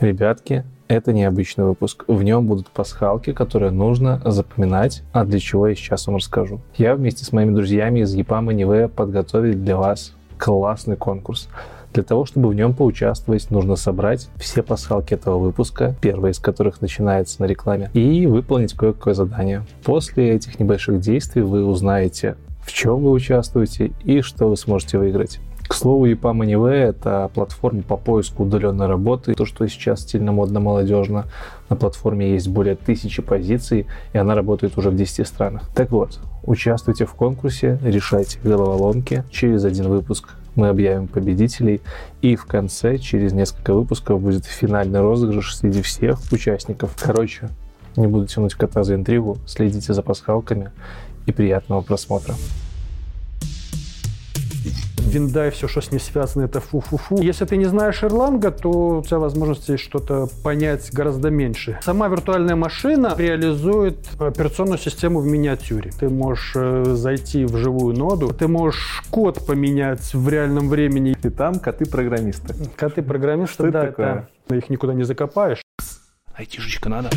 Ребятки, это необычный выпуск. В нем будут пасхалки, которые нужно запоминать, а для чего я сейчас вам расскажу. Я вместе с моими друзьями из ЕПАМа НИВЭ подготовили для вас классный конкурс. Для того, чтобы в нем поучаствовать, нужно собрать все пасхалки этого выпуска, первая из которых начинается на рекламе, и выполнить кое-какое задание. После этих небольших действий вы узнаете, в чем вы участвуете и что вы сможете выиграть. К слову, EPAM Anyway — это платформа по поиску удаленной работы. То, что сейчас стильно, модно, молодежно. На платформе есть более тысячи позиций, и она работает уже в 10 странах. Так вот, участвуйте в конкурсе, решайте головоломки. Через один выпуск мы объявим победителей, и в конце, через несколько выпусков, будет финальный розыгрыш среди всех участников. Короче, не буду тянуть кота за интригу, следите за пасхалками и приятного просмотра. Винда и все, что с ней связано, это фу-фу-фу. Если ты не знаешь Erlang, то у тебя возможности что-то понять гораздо меньше. Сама виртуальная машина реализует операционную систему в миниатюре. Ты можешь э, зайти в живую ноду, ты можешь код поменять в реальном времени. И там коты-программисты. Коты-программисты, да, такое? это их никуда не закопаешь. Айтишечка надо.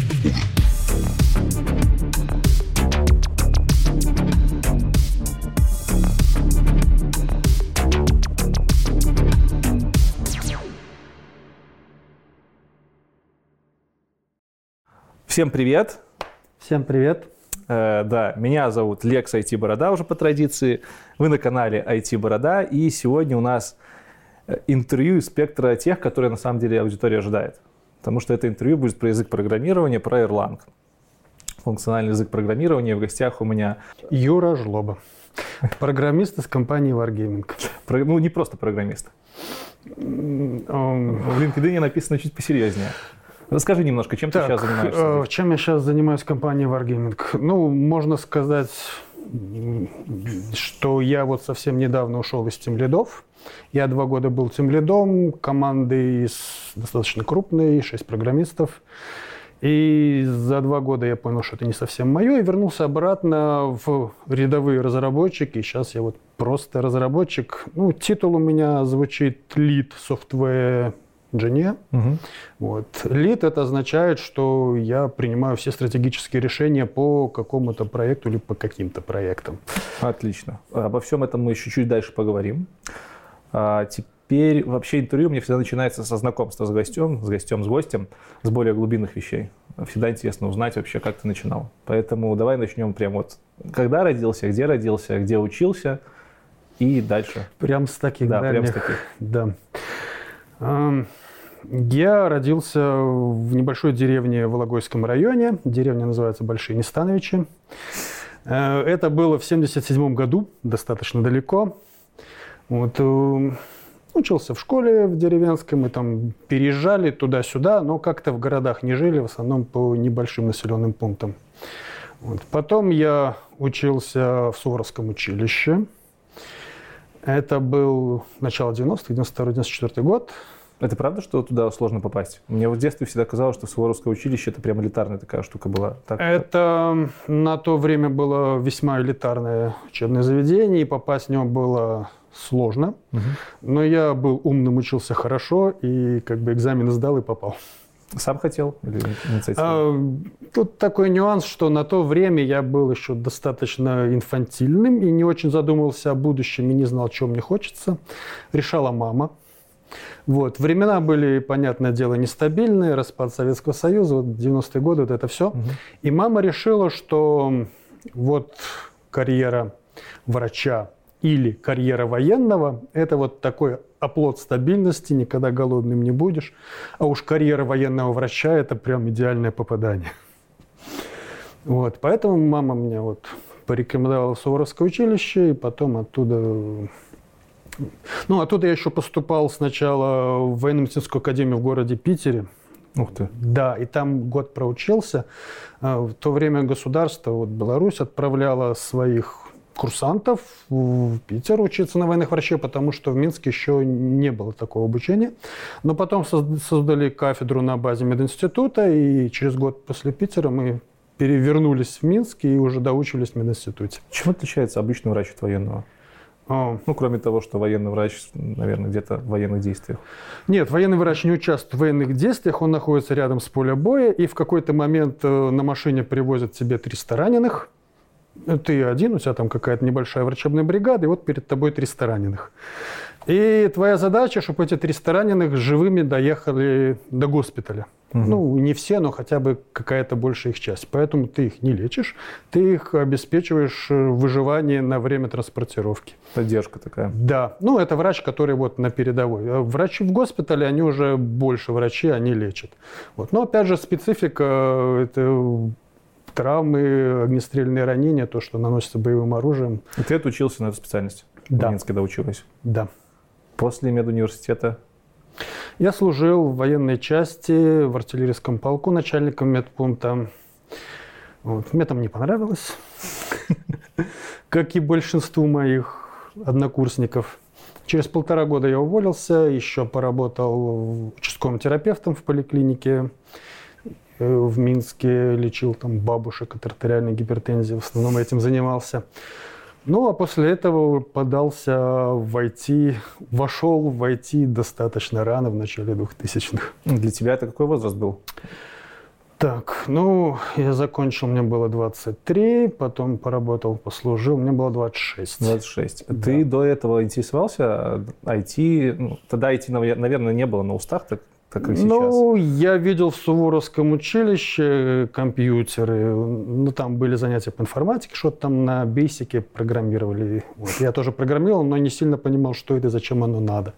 Всем привет! Всем привет. Э, да, меня зовут Лекс IT Борода уже по традиции. Вы на канале IT Борода, и сегодня у нас э, интервью из спектра тех, которые на самом деле аудитория ожидает. Потому что это интервью будет про язык программирования, про Erlang. Функциональный язык программирования. В гостях у меня, Юра Жлоба. Программист из компании Wargaming. про- ну не просто программист. Он- В LinkedIn написано чуть посерьезнее. Расскажи немножко, чем ты Так, сейчас занимаешься? э, чем я сейчас занимаюсь в компании Wargaming? Ну, можно сказать, что я вот совсем недавно ушел из тимлидов. Я два года был тимлидом команды из достаточно крупной, шесть программистов. И за два года я понял, что это не совсем мое, и вернулся обратно в рядовые разработчики. И сейчас я вот просто разработчик. Ну, титул у меня звучит Lead Software Engineer. Мгм. Вот. Лид это означает, что я принимаю все стратегические решения по какому-то проекту или по каким-то проектам. Отлично. Обо всем этом мы еще чуть дальше поговорим. А теперь вообще интервью меня всегда начинается со знакомства с гостем, с гостем, с гостем, с более глубинных вещей. Всегда интересно узнать вообще, как ты начинал. Поэтому давай начнем прямо вот, когда родился, где родился, где учился и дальше. Прям с таких Да, прям дальних. с таких. Да. Я родился в небольшой деревне в Вологодском районе. Деревня называется Большие Нестановичи. Э, Это было в 77 году, достаточно далеко. Вот, э, учился в школе в деревенской, мы там переезжали туда-сюда, но как-то в городах не жили, в основном по небольшим населенным пунктам. Вот. Потом я учился в Суворовском училище. Это был начало 90-х, 92-94 год. Это правда, что туда сложно попасть? Мне в детстве всегда казалось, что Суворовское училище это прям элитарная такая штука была. Так, Это на то время было весьма элитарное учебное заведение, и попасть в него было сложно. Мгм. Но я был умным, учился хорошо, и как бы экзамен сдал и попал. Сам хотел или инициатива? А, Тут такой нюанс, что на то время я был еще достаточно инфантильным и не очень задумывался о будущем и не знал, чего мне хочется. Решала мама. Вот. Времена были, понятное дело, нестабильные, распад Советского Союза, вот 90-е годы, вот это все. Мгм. И мама решила, что вот карьера врача или карьера военного – это вот такой оплот стабильности, никогда голодным не будешь. А уж карьера военного врача – это прям идеальное попадание. Вот, поэтому мама мне вот порекомендовала в Суворовское училище, и потом оттуда... Ну, оттуда я еще поступал сначала в военно-медицинскую академию в городе Питере. Ух ты. Да, и там год проучился. А, В то время государство, вот Беларусь, отправляла своих курсантов в Питер учиться на военных врачей, потому что в Минске еще не было такого обучения. Но потом созд- создали кафедру на базе мединститута, и через год после Питера мы перевернулись в Минск и уже доучивались в мединституте. Чем отличается обычный врач от военного? О. Ну, кроме того, что военный врач, наверное, где-то в военных действиях. Нет, военный врач не участвует в военных действиях, он находится рядом с полем боя, и в какой-то момент э, на машине привозят себе 300 раненых. Ты один, у тебя там какая-то небольшая врачебная бригада, и вот перед тобой 300 раненых. И твоя задача, чтобы эти 300 раненых живыми доехали до госпиталя. Угу. Ну, не все, но хотя бы какая-то большая их часть. Поэтому ты их не лечишь, ты их обеспечиваешь э, выживание на время транспортировки. Поддержка такая. Да. Ну, это врач, который вот на передовой. А врачи в госпитале, они уже больше врачи, они лечат. Вот. Но, опять же, специфика э, это травмы, огнестрельные ранения, то, что наносится боевым оружием. И ты отучился на эту специальность? Да. В Минске, когда училась? Да. После медуниверситета? Я служил в военной части, в артиллерийском полку начальником медпункта. Вот. Мне там не понравилось, как и большинству моих однокурсников. Через полтора года я уволился, еще поработал участковым терапевтом в поликлинике в Минске, лечил там бабушек от артериальной гипертензии, в основном этим занимался. Ну, а после этого подался в IT, вошел в IT достаточно рано, в начале 2000-х. Для тебя это какой возраст был? Так, ну, я закончил, мне было 23, потом поработал, послужил, мне было 26. 26. Да. Ты до этого интересовался IT? Ну, тогда IT, наверное, не было на устах, так как и сейчас? Ну, я видел в Суворовском училище компьютеры. Ну, там были занятия по информатике, что-то там на бейсике программировали. Вот. Я тоже программировал, но не сильно понимал, что это, зачем оно надо.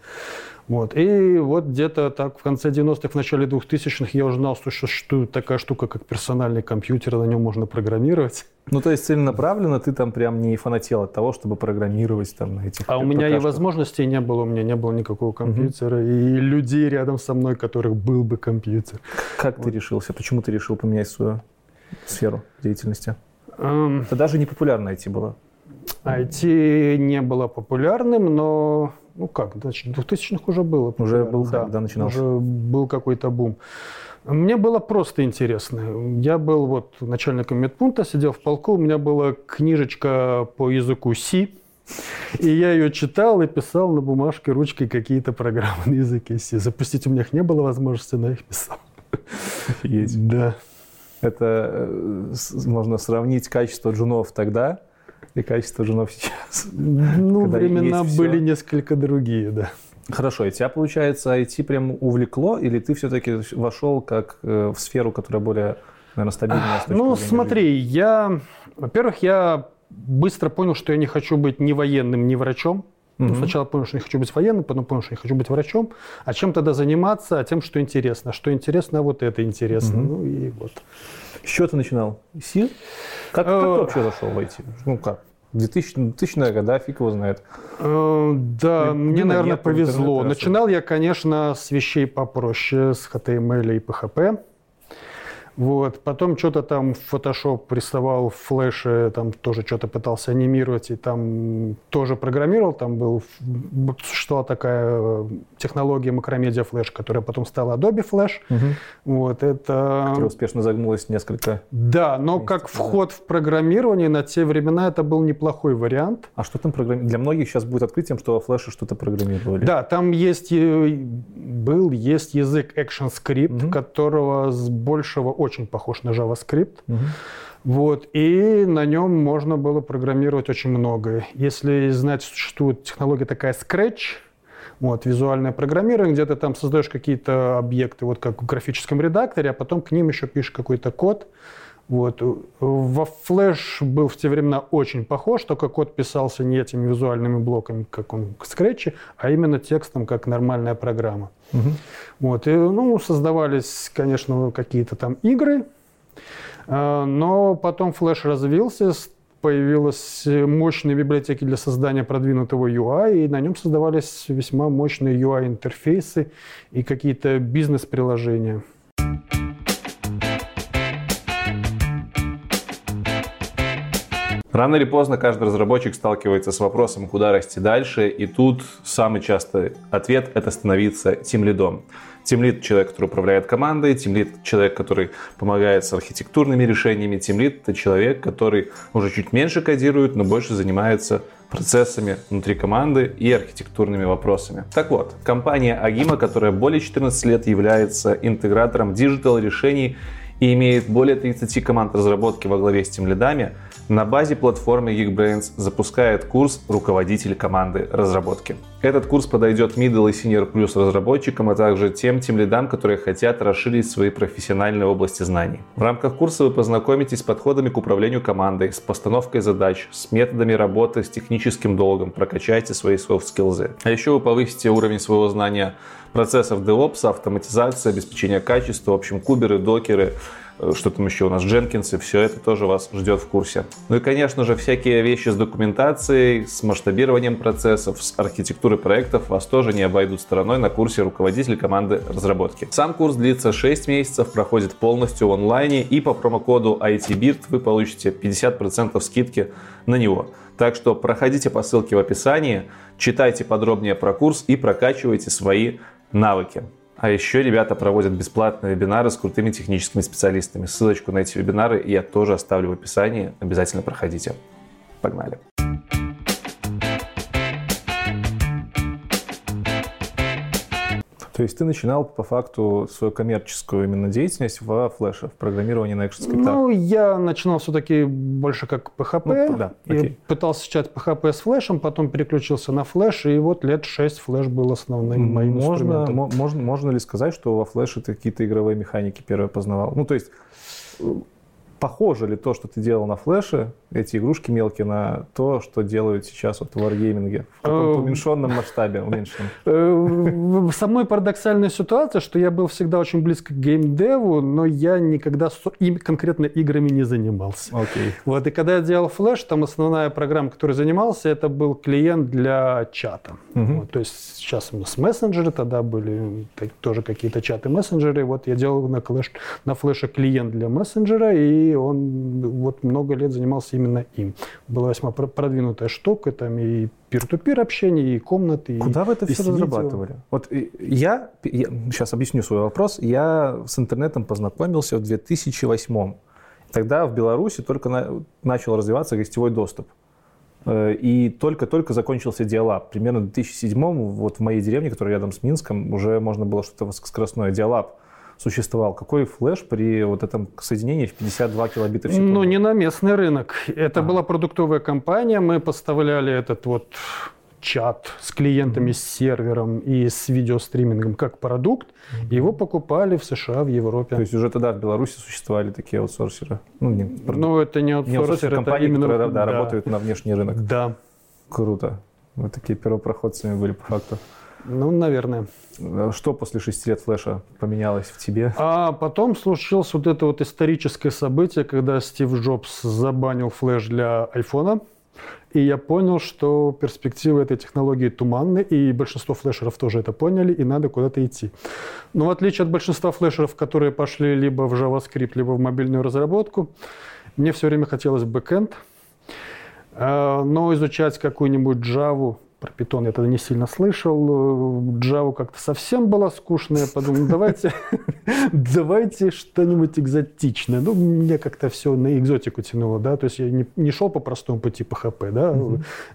Вот. И вот где-то так в конце 90-х, в начале 2000-х я уже знал, что существует такая штука, как персональный компьютер, на нем можно программировать. Ну, то есть целенаправленно ты там прям не фанател от того, чтобы программировать там на этих... А у меня и возможностей не было, у меня не было никакого компьютера, угу. и людей рядом со мной, которых был бы компьютер. Как вот. ты решился? Почему ты решил поменять свою сферу деятельности? Um, Это даже не популярно IT было. IT не было популярным, но ну как, в 2000-х уже было. Уже был, да, когда начинался. Уже был какой-то бум. Мне было просто интересно. Я был вот начальником медпункта, сидел в полку, у меня была книжечка по языку C, и я ее читал и писал на бумажке ручкой какие-то программы на языке C. Запустить у меня их не было возможности, но я их писал. Есть. Да. Это э, можно сравнить качество джунов тогда и качество женов сейчас? Ну, времена были несколько другие, да. Хорошо, и тебя, получается, IT прям увлекло, или ты все-таки вошел как э, в сферу, которая более, наверное, стабильная? С ну, смотри, жизни? я, во-первых, я быстро понял, что я не хочу быть ни военным, ни врачом. Угу. Ну, сначала понял, что не хочу быть военным, потом понял, что не хочу быть врачом. А чем тогда заниматься? А тем, что интересно. Что интересно, вот это интересно. Угу. Ну и вот. С чего ты начинал? СИЛ? Как, как ты э, вообще зашел в IT? Ну как? 2000, 2000 года, фиг его знает. Э, да, Или, мне, наверное, повезло. Начинал я, конечно, с вещей попроще, с HTML и PHP. Вот. Потом что-то там Photoshop рисовал в флеше, там тоже что-то пытался анимировать, и там тоже программировал. Там был, существовала такая э, технология Macromedia Flash, которая потом стала Adobe Flash. Угу. Вот, это... Которая успешно загнулась несколько Да, но месяцев, как вход в программирование на те времена это был неплохой вариант. А что там программировали? Для многих сейчас будет открытием, что во флеше что-то программировали. Да, там есть, был, есть язык ActionScript, угу. которого с большего очень похож на JavaScript. Угу. Вот, и на нем можно было программировать очень многое. Если знать, существует технология такая Scratch, вот, визуальное программирование, где ты там создаешь какие-то объекты, вот как в графическом редакторе, а потом к ним еще пишешь какой-то код. Вот. Во Flash был в те времена очень похож, только код писался не этими визуальными блоками, как он в Scratch, а именно текстом, как нормальная программа. Угу. Вот. И, ну, создавались, конечно, какие-то там игры, а, но потом Flash развился, появилась мощные библиотеки для создания продвинутого UI, и на нем создавались весьма мощные UI-интерфейсы и какие-то бизнес-приложения. Рано или поздно каждый разработчик сталкивается с вопросом, куда расти дальше, и тут самый частый ответ – это становиться тимлидом. Тимлид – человек, который управляет командой, тимлид – человек, который помогает с архитектурными решениями, тимлид – это человек, который уже чуть меньше кодирует, но больше занимается процессами внутри команды и архитектурными вопросами. Так вот, компания Agima, которая более 14 лет является интегратором digital решений и имеет более 30 команд разработки во главе с тимлидами, на базе платформы Geekbrains запускает курс «Руководитель команды разработки». Этот курс подойдет middle и senior плюс разработчикам, а также тем тем лидам, которые хотят расширить свои профессиональные области знаний. В рамках курса вы познакомитесь с подходами к управлению командой, с постановкой задач, с методами работы с техническим долгом, прокачайте свои soft skills. А еще вы повысите уровень своего знания процессов DevOps, автоматизации, обеспечения качества, в общем, куберы, докеры, что там еще у нас, и все это тоже вас ждет в курсе. Ну и, конечно же, всякие вещи с документацией, с масштабированием процессов, с архитектурой проектов вас тоже не обойдут стороной на курсе руководитель команды разработки. Сам курс длится 6 месяцев, проходит полностью в онлайне, и по промокоду ITBIRT вы получите 50% скидки на него. Так что проходите по ссылке в описании, читайте подробнее про курс и прокачивайте свои навыки. А еще ребята проводят бесплатные вебинары с крутыми техническими специалистами. Ссылочку на эти вебинары я тоже оставлю в описании. Обязательно проходите. Погнали. То есть ты начинал по факту свою коммерческую именно деятельность в флеше, в программировании на ActionScript? Ну, я начинал все-таки больше как PHP. Ну, да, и окей. пытался читать PHP с флешем, потом переключился на флеш, и вот лет 6 флеш был основным моим можно, инструментом. Можно, можно ли сказать, что во флеше ты какие-то игровые механики первые познавал? Ну, то есть похоже ли то, что ты делал на флеше, эти игрушки мелкие, на то, что делают сейчас вот в Wargaming в каком-то э, уменьшенном масштабе? Уменьшенном? Э, со мной парадоксальная ситуация, что я был всегда очень близко к геймдеву, но я никогда конкретно играми не занимался. Okay. Вот, и когда я делал флеш, там основная программа, которой занимался, это был клиент для чата. Uh-huh. Вот, то есть сейчас у нас мессенджеры, тогда были тоже какие-то чаты-мессенджеры. Вот я делал на, флеш, на флеше клиент для мессенджера, и он вот много лет занимался именно им. Была весьма продвинутая штука, там и пир-ту-пир общение, и комнаты. Куда и, вы это все разрабатывали? Вот я, я сейчас объясню свой вопрос. Я с интернетом познакомился в 2008 Тогда в Беларуси только на, начал развиваться гостевой доступ. Э, и только-только закончился диалаб. Примерно в 2007 вот в моей деревне, которая рядом с Минском, уже можно было что-то скоростное. Диалаб существовал. Какой флеш при вот этом соединении в 52 килобита в секунду? Ну, не на местный рынок. Это а. была продуктовая компания. Мы поставляли этот вот чат с клиентами, mm-hmm. с сервером и с видеостримингом как продукт. Mm-hmm. Его покупали в США, в Европе. То есть уже тогда в Беларуси существовали такие аутсорсеры? Ну, не, ну это не аутсорсеры, не аутсорсеры это компании, именно... которые да, да. работают на внешний рынок. Да. Круто. Вы такие первопроходцами были по факту. Ну, наверное. Что после шести лет флеша поменялось в тебе? А потом случилось вот это вот историческое событие, когда Стив Джобс забанил флеш для айфона. И я понял, что перспективы этой технологии туманны, и большинство флешеров тоже это поняли, и надо куда-то идти. Но в отличие от большинства флешеров, которые пошли либо в JavaScript, либо в мобильную разработку, мне все время хотелось бэкэнд. А, но изучать какую-нибудь Java про Python я тогда не сильно слышал. Java как-то совсем была скучная. Подумал, давайте, давайте что-нибудь экзотичное. Ну, мне как-то все на экзотику тянуло, да. То есть я не, не шел по простому пути PHP, да.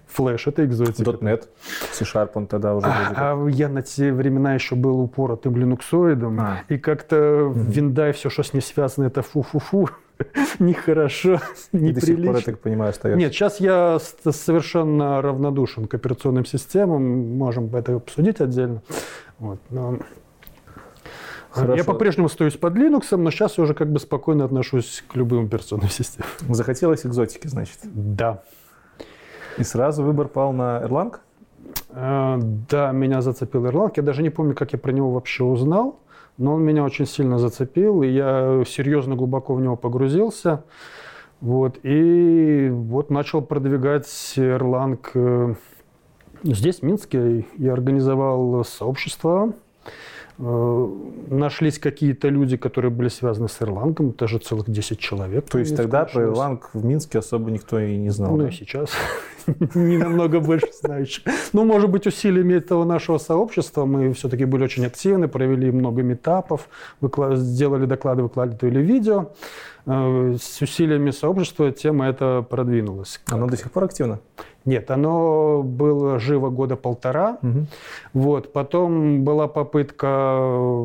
Флэш это экзотика. .NET, C-Sharp он тогда уже а, а я на те времена еще был упоротым линуксоидом. А. И как-то mm-hmm. виндай, все, что с ней связано, это фу-фу-фу. нехорошо, неприлично. До сих пор, я так понимаю, остается. Нет, сейчас я совершенно равнодушен к операционным системам. Можем это обсудить отдельно. Вот, но... Хорошо. Я по-прежнему остаюсь под Linux, но сейчас я уже как бы спокойно отношусь к любым операционным системам. Захотелось экзотики, значит? Да. И сразу выбор пал на Erlang? Э, да, меня зацепил Erlang. Я даже не помню, как я про него вообще узнал но он меня очень сильно зацепил, и я серьезно глубоко в него погрузился. Вот, и вот начал продвигать Erlang э, здесь, в Минске. Я организовал сообщество нашлись какие-то люди, которые были связаны с Ирлангом, даже целых 10 человек. То есть тогда про Ирланг в Минске особо никто и не знал? Ну и сейчас не намного больше знающих. Ну, может быть, усилиями этого нашего сообщества мы все-таки были очень активны, провели много метапов, сделали доклады, выкладывали видео. Э, с усилиями сообщества тема эта продвинулась. Оно до сих пор активно? Нет, оно было живо года полтора. Угу. Вот. Потом была попытка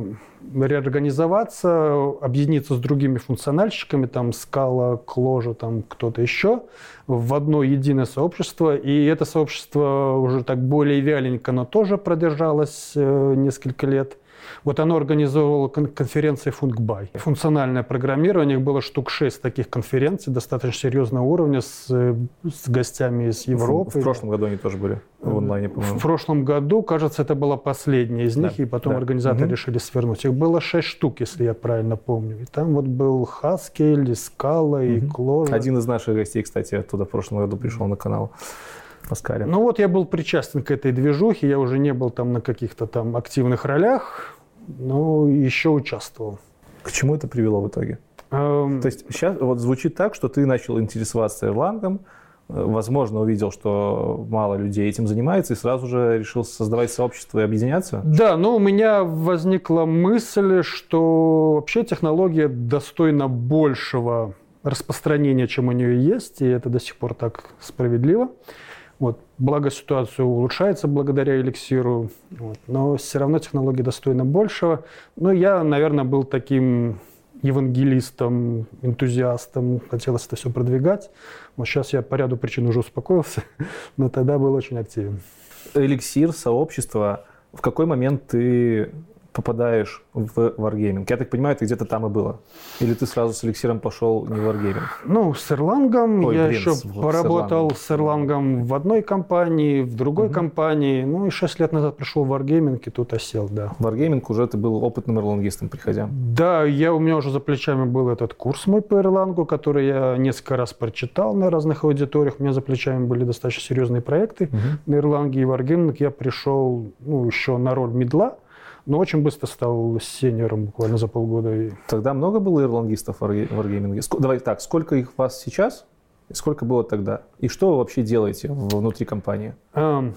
реорганизоваться, объединиться с другими функциональщиками, там Скала, Кложа, там кто-то еще, в одно единое сообщество. И это сообщество уже так более вяленько, но тоже продержалось э, несколько лет. Вот оно организовывало конференции Функбай. Функциональное программирование, их было штук шесть таких конференций достаточно серьезного уровня с, с гостями из Европы. В, прошлом году они тоже были в онлайне, по-моему. В прошлом году, кажется, это была последняя из них, да, и потом да. организаторы угу. решили свернуть. Их было шесть штук, если я правильно помню. И там вот был Хаскель, Скала, угу. и Кложа. Один из наших гостей, кстати, оттуда в прошлом году пришел на канал. Паскаля. Ну вот я был причастен к этой движухе, я уже не был там на каких-то там активных ролях, но еще участвовал. К чему это привело в итоге? Эм... То есть сейчас вот звучит так, что ты начал интересоваться Ирландом, э, возможно, увидел, что мало людей этим занимается, и сразу же решил создавать сообщество и объединяться? Да, но у меня возникла мысль, что вообще технология достойна большего распространения, чем у нее есть, и это до сих пор так справедливо. Вот. Благо ситуация улучшается благодаря эликсиру, вот. но все равно технология достойна большего. Но я, наверное, был таким евангелистом, энтузиастом, хотелось это все продвигать. Вот сейчас я по ряду причин уже успокоился, но тогда был очень активен. Эликсир, сообщество, в какой момент ты попадаешь в Wargaming? Я так понимаю, это где-то там и было. Или ты сразу с эликсиром пошел не в Wargaming? Ну, с Эрлангом. Ой, я блин, еще с, поработал с Эрлангом в одной компании, в другой угу. компании. Ну и 6 лет назад пришел в Wargaming и тут осел, да. В Wargaming уже ты был опытным эрлангистом, приходя? Да, я, у меня уже за плечами был этот курс мой по Эрлангу, который я несколько раз прочитал на разных аудиториях. У меня за плечами были достаточно серьезные проекты угу. на Эрланге и Wargaming. Я пришел ну, еще на роль медла но очень быстро стал сеньором буквально за полгода. Тогда много было ирландистов в Wargaming? Давай так, сколько их у вас сейчас? И сколько было тогда? И что вы вообще делаете внутри компании? Um,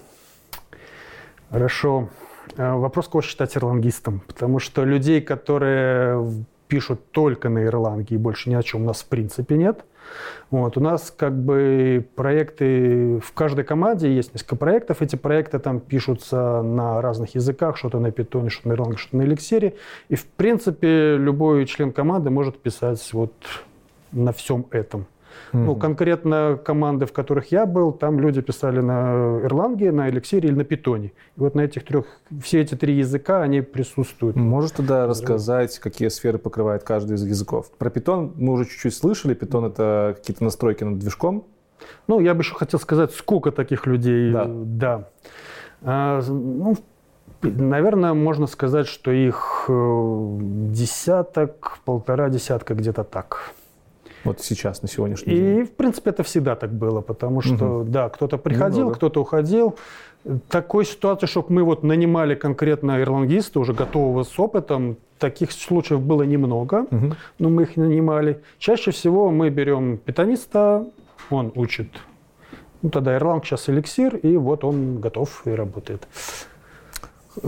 хорошо. А, вопрос, кого считать ирландистом. Потому что людей, которые пишут только на Ирландии и больше ни о чем у нас в принципе нет – вот. У нас как бы проекты, в каждой команде есть несколько проектов. Эти проекты там пишутся на разных языках, что-то на питоне, что-то на Erlang, что-то на эликсире. И в принципе любой член команды может писать вот на всем этом. Mm-hmm. Ну, конкретно команды, в которых я был, там люди писали на Erlang, на Elixir или на Python. И вот на этих трех, все эти три языка, они присутствуют. Можешь тогда рассказать, какие сферы покрывает каждый из языков? Про Python мы уже чуть-чуть слышали. Python — это какие-то настройки над движком. Ну, я бы еще хотел сказать, сколько таких людей. Да. да. А, ну, Наверное, можно сказать, что их э, десяток, полтора десятка где-то так. Вот сейчас, на сегодняшний и, день. И, в принципе, это всегда так было, потому что, угу. да, кто-то приходил, Немного. кто-то уходил. Такой ситуации, чтобы мы вот нанимали конкретно ирландиста, уже готового с опытом, таких случаев было немного, угу. но мы их нанимали. Чаще всего мы берем питаниста, он учит. Ну, тогда Ирланд сейчас эликсир, и вот он готов и работает.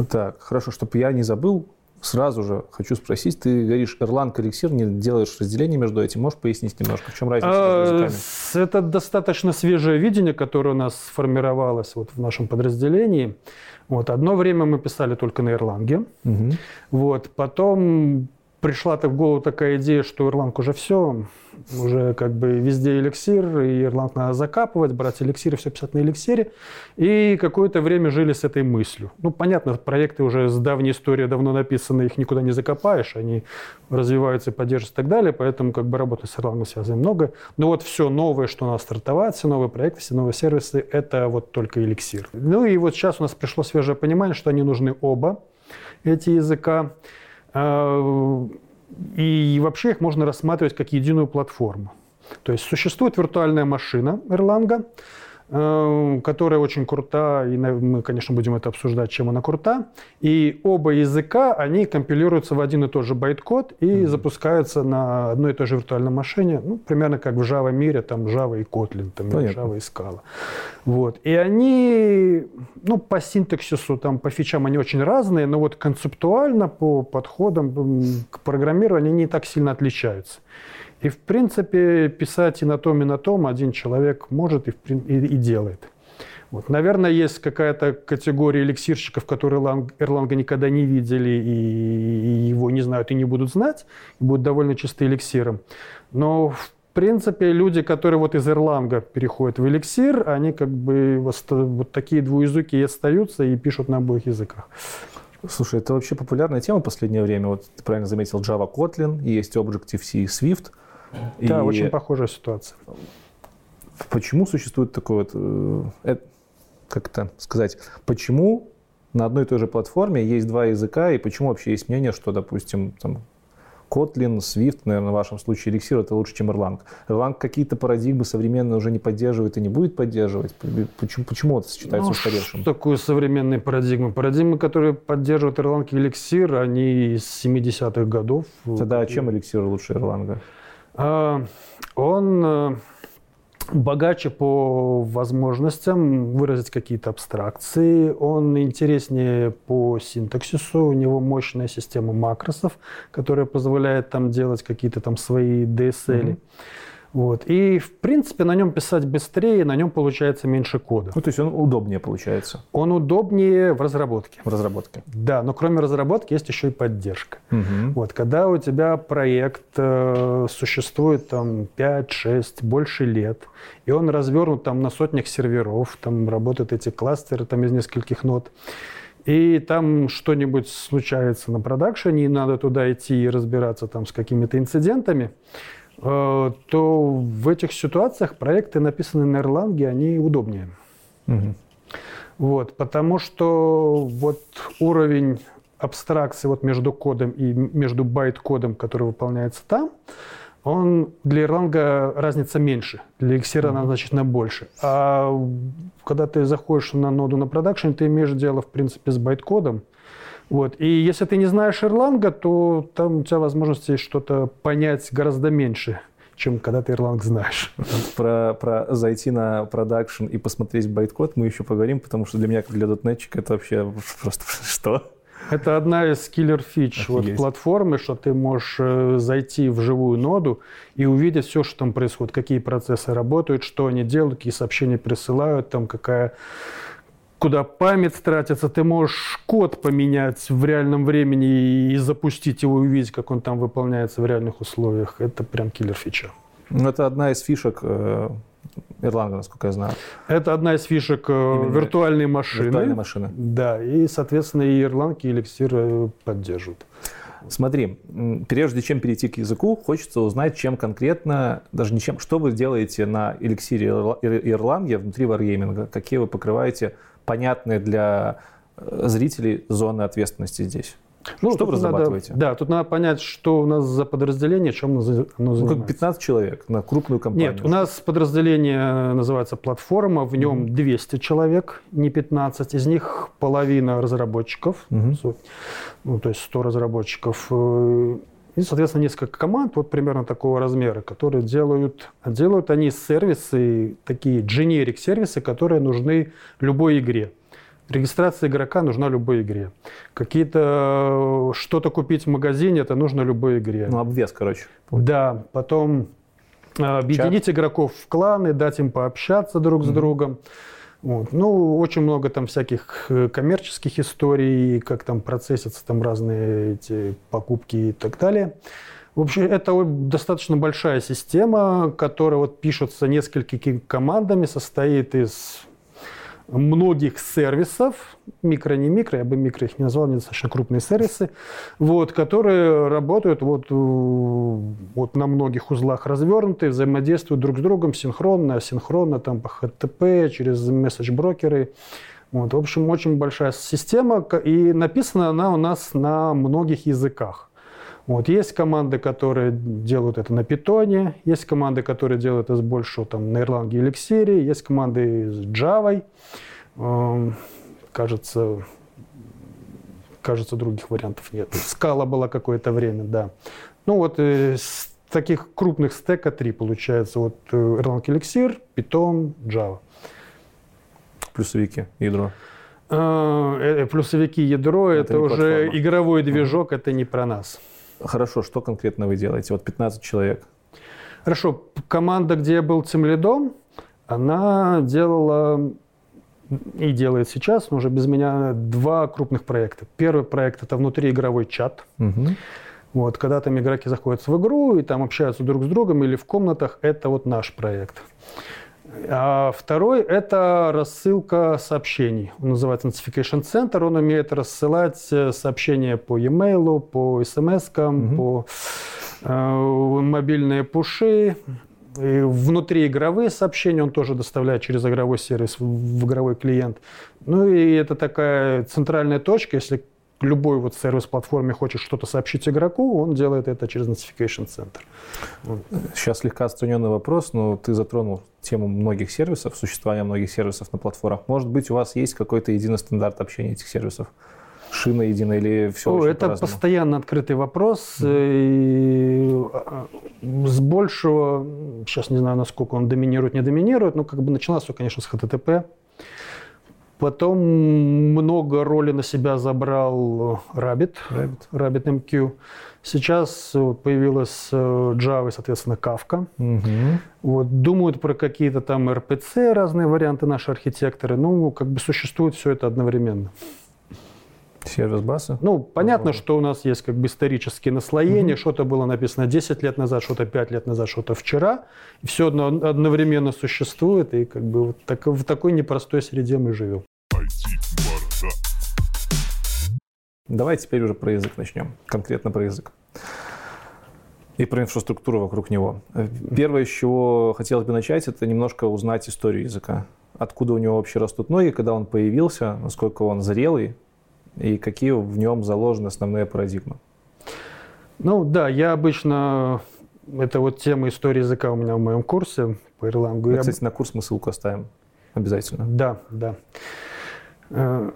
Так, хорошо, чтобы я не забыл, Сразу же хочу спросить, ты говоришь Erlang эликсир, не делаешь разделение между этим, можешь пояснить немножко, в чем разница между а, языками? Это достаточно свежее видение, которое у нас сформировалось вот в нашем подразделении. Вот, одно время мы писали только на Erlang. Угу. Вот, потом пришла так в голову такая идея, что Erlang уже все, уже как бы везде эликсир, и Erlang надо закапывать, брать эликсир и все писать на эликсире. И какое-то время жили с этой мыслью. Ну, понятно, проекты уже с давней историей давно написаны, их никуда не закопаешь, они развиваются, поддерживаются и так далее, поэтому как бы работать с Erlang связано много. Но вот все новое, что у нас стартовать, все новые проекты, все новые сервисы, это вот только эликсир. Ну и вот сейчас у нас пришло свежее понимание, что они нужны оба, эти языка. А, и вообще их можно рассматривать как единую платформу. То есть существует виртуальная машина Erlang, которая очень крута, и мы, конечно, будем это обсуждать, чем она крута. И оба языка, они компилируются в один и тот же байткод и mm-hmm. запускаются на одной и той же виртуальной машине, ну, примерно как в Java мире, там Java и Kotlin, там Понятно. Java и Scala. Вот. И они, ну, по синтаксису, там, по фичам они очень разные, но вот концептуально по подходам к программированию они не так сильно отличаются. И, в принципе, писать и на том, и на том один человек может и, и, и делает. Вот. Наверное, есть какая-то категория эликсирщиков, которые Эрланга никогда не видели и его не знают и не будут знать, и будут довольно чисто эликсиром. Но, в принципе, люди, которые вот из Эрланга переходят в эликсир, они как бы вот такие двуязыки и остаются и пишут на обоих языках. Слушай, это вообще популярная тема в последнее время. Вот ты правильно заметил Java Kotlin, есть Objective-C и Swift – да, и очень похожая ситуация. Почему существует такое вот, э, как это сказать, почему на одной и той же платформе есть два языка, и почему вообще есть мнение, что, допустим, там, Kotlin, Swift, наверное, в вашем случае Elixir это лучше, чем Erlang. Erlang какие-то парадигмы современные уже не поддерживает и не будет поддерживать. Почему, почему это сочетается ну, с устаревшим? Что такое современные парадигмы? Парадигмы, которые поддерживают Erlang и Elixir, они из 70-х годов. Тогда чем Elixir лучше Erlang? А, он э, богаче по возможностям выразить какие-то абстракции, он интереснее по синтаксису, у него мощная система макросов, которая позволяет там делать какие-то там свои DSL. Mm-hmm. Вот. И, в принципе, на нем писать быстрее, на нем получается меньше кода. Ну, то есть он удобнее получается? Он удобнее в разработке. В разработке. Да, но кроме разработки есть еще и поддержка. Угу. Вот, когда у тебя проект э, существует там 5-6, больше лет, и он развернут там на сотнях серверов, там работают эти кластеры там из нескольких нод, и там что-нибудь случается на продакшене, и надо туда идти и разбираться там с какими-то инцидентами, то в этих ситуациях проекты, написанные на Erlang, они удобнее. Угу. Вот, потому что вот уровень абстракции вот между кодом и между байт-кодом, который выполняется там, он для Erlang разница меньше, для mm-hmm. она значительно больше. А когда ты заходишь на ноду на production, ты имеешь дело, в принципе, с байт-кодом, вот. И если ты не знаешь Erlang а, то там у тебя возможности что-то понять гораздо меньше, чем когда ты Erlang знаешь. Про, про зайти на production и посмотреть байткод мы еще поговорим, потому что для меня, как для дотнетчика, это вообще просто что? Это одна из киллер-фич вот, платформы, что ты можешь э, зайти в живую ноду и увидеть все, что там происходит, какие процессы работают, что они делают, какие сообщения присылают, там какая куда память тратится, ты можешь код поменять в реальном времени и запустить его, увидеть, как он там выполняется в реальных условиях. Это прям киллер-фича. Ну, это одна из фишек э, Erlang, насколько я знаю. Это одна из фишек э, Именно виртуальной машины. Виртуальной машины. Да, и, соответственно, и Erlang, и Elixir э, поддерживают. Смотри, прежде чем перейти к языку, хочется узнать, чем конкретно, даже не чем, что вы делаете на Elixir и Erlang внутри Wargaming, какие вы покрываете понятные для э, зрителей зоны ответственности здесь? Ну, что вы разрабатываете? Надо, да, тут надо понять, что у нас за подразделение, чем оно занимается. Ну, 15 человек на крупную компанию. Нет, у нас подразделение называется платформа, в нем mm-hmm. 200 человек, не 15. Из них половина разработчиков, mm-hmm. ну, то есть 100 разработчиков. Э, и, соответственно, несколько команд вот примерно такого размера, которые делают, делают они сервисы, такие generic сервисы, которые нужны любой игре. Регистрация игрока нужна любой игре. Какие-то что-то купить в магазине, это нужно любой игре. Ну, обвес, короче. Да, потом а, объединить Чат. игроков в кланы, дать им пообщаться друг mm-hmm. с другом. Вот. Ну, очень много там всяких э, коммерческих историй, как там процессятся там разные эти покупки и так далее. В общем, это достаточно большая система, которая вот пишется несколькими командами, состоит из многих сервисов, микро, не микро, я бы микро их не назвал, они достаточно крупные сервисы, вот, которые работают вот, э, вот на многих узлах развернуты, взаимодействуют друг с другом синхронно, асинхронно, там по HTTP, через месседж-брокеры. Вот, в общем, очень большая система, и написана она у нас на многих языках. Вот. Есть команды, которые делают это на питоне, есть команды, которые делают это с большего там, на Erlang и Elixir, есть команды с Java. Эм, кажется, кажется, других вариантов нет. Скала была какое-то время, да. Ну вот с таких крупных стека три получается. Вот Erlang Elixir, Python, Java. Плюсовики, ядро. Э, плюсовики ядро это, это уже платформа. игровой движок, это не про нас. Хорошо, что конкретно вы делаете? Вот 15 человек. Хорошо, команда, где я был тимлидом, она делала и делает сейчас, но уже без меня, два крупных проекта. Первый проект – это внутриигровой чат. Угу. Вот, когда там игроки заходят в игру и там общаются друг с другом или в комнатах, это вот наш проект. А второй – это рассылка сообщений. Он называется Notification Center. Он умеет рассылать э, сообщения по e-mail, по смс, угу. по э, мобильные пуши. И внутри игровые сообщения он тоже доставляет через игровой сервис в игровой клиент. Ну и это такая центральная точка, если любой вот сервис-платформе хочет что-то сообщить игроку, он делает это через Notification Center. Сейчас слегка отстраненный вопрос, но ты затронул тему многих сервисов, существования многих сервисов на платформах. Может быть, у вас есть какой-то единый стандарт общения этих сервисов? Шина единая или все О, Это постоянно открытый вопрос. Mm-hmm. с большего, сейчас не знаю, насколько он доминирует, не доминирует, но как бы началось все, конечно, с HTTP. Потом много роли на себя забрал Rabbit, Rabbit, Rabbit MQ. Сейчас появилась э, Java, соответственно, Kafka. Угу. Вот, думают про какие-то там RPC, разные варианты наши архитекторы. Ну, как бы существует все это одновременно. Сервис баса? Ну, понятно, что у нас есть как бы исторические наслоения. Угу. Что-то было написано 10 лет назад, что-то 5 лет назад, что-то вчера. И все одновременно существует. И как бы вот так, в такой непростой среде мы живем. Давай теперь уже про язык начнем. Конкретно про язык. И про инфраструктуру вокруг него. Первое, с чего хотелось бы начать, это немножко узнать историю языка. Откуда у него вообще растут ноги, когда он появился, насколько он зрелый, и какие в нем заложены основные парадигмы. Ну да, я обычно... Это вот тема истории языка у меня в моем курсе по ирлангу. Мы, кстати, на курс мы ссылку оставим обязательно. Да, да. Э,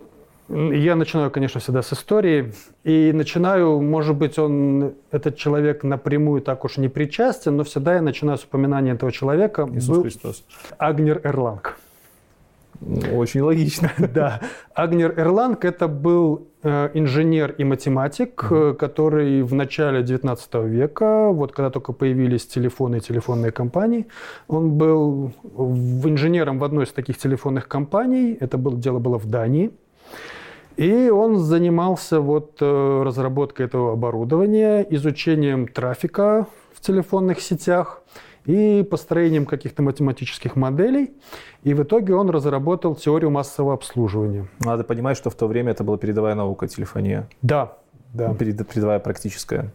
я начинаю, конечно, всегда с истории. И начинаю, может быть, он, этот человек напрямую так уж не причастен, но всегда я начинаю с упоминания этого человека. Иисус Был Христос. Агнер Эрланг. Очень логично. Да. Агнер Эрланг – это был э, инженер и математик, mm-hmm. который в начале 19 века, вот когда только появились телефоны и телефонные компании, он был инженером в одной из таких телефонных компаний. Это было, дело было в Дании. И он занимался вот э, разработкой этого оборудования, изучением трафика в телефонных сетях и построением каких-то математических моделей. И в итоге он разработал теорию массового обслуживания. Надо понимать, что в то время это была передовая наука, телефония. Да, да. Передовая практическая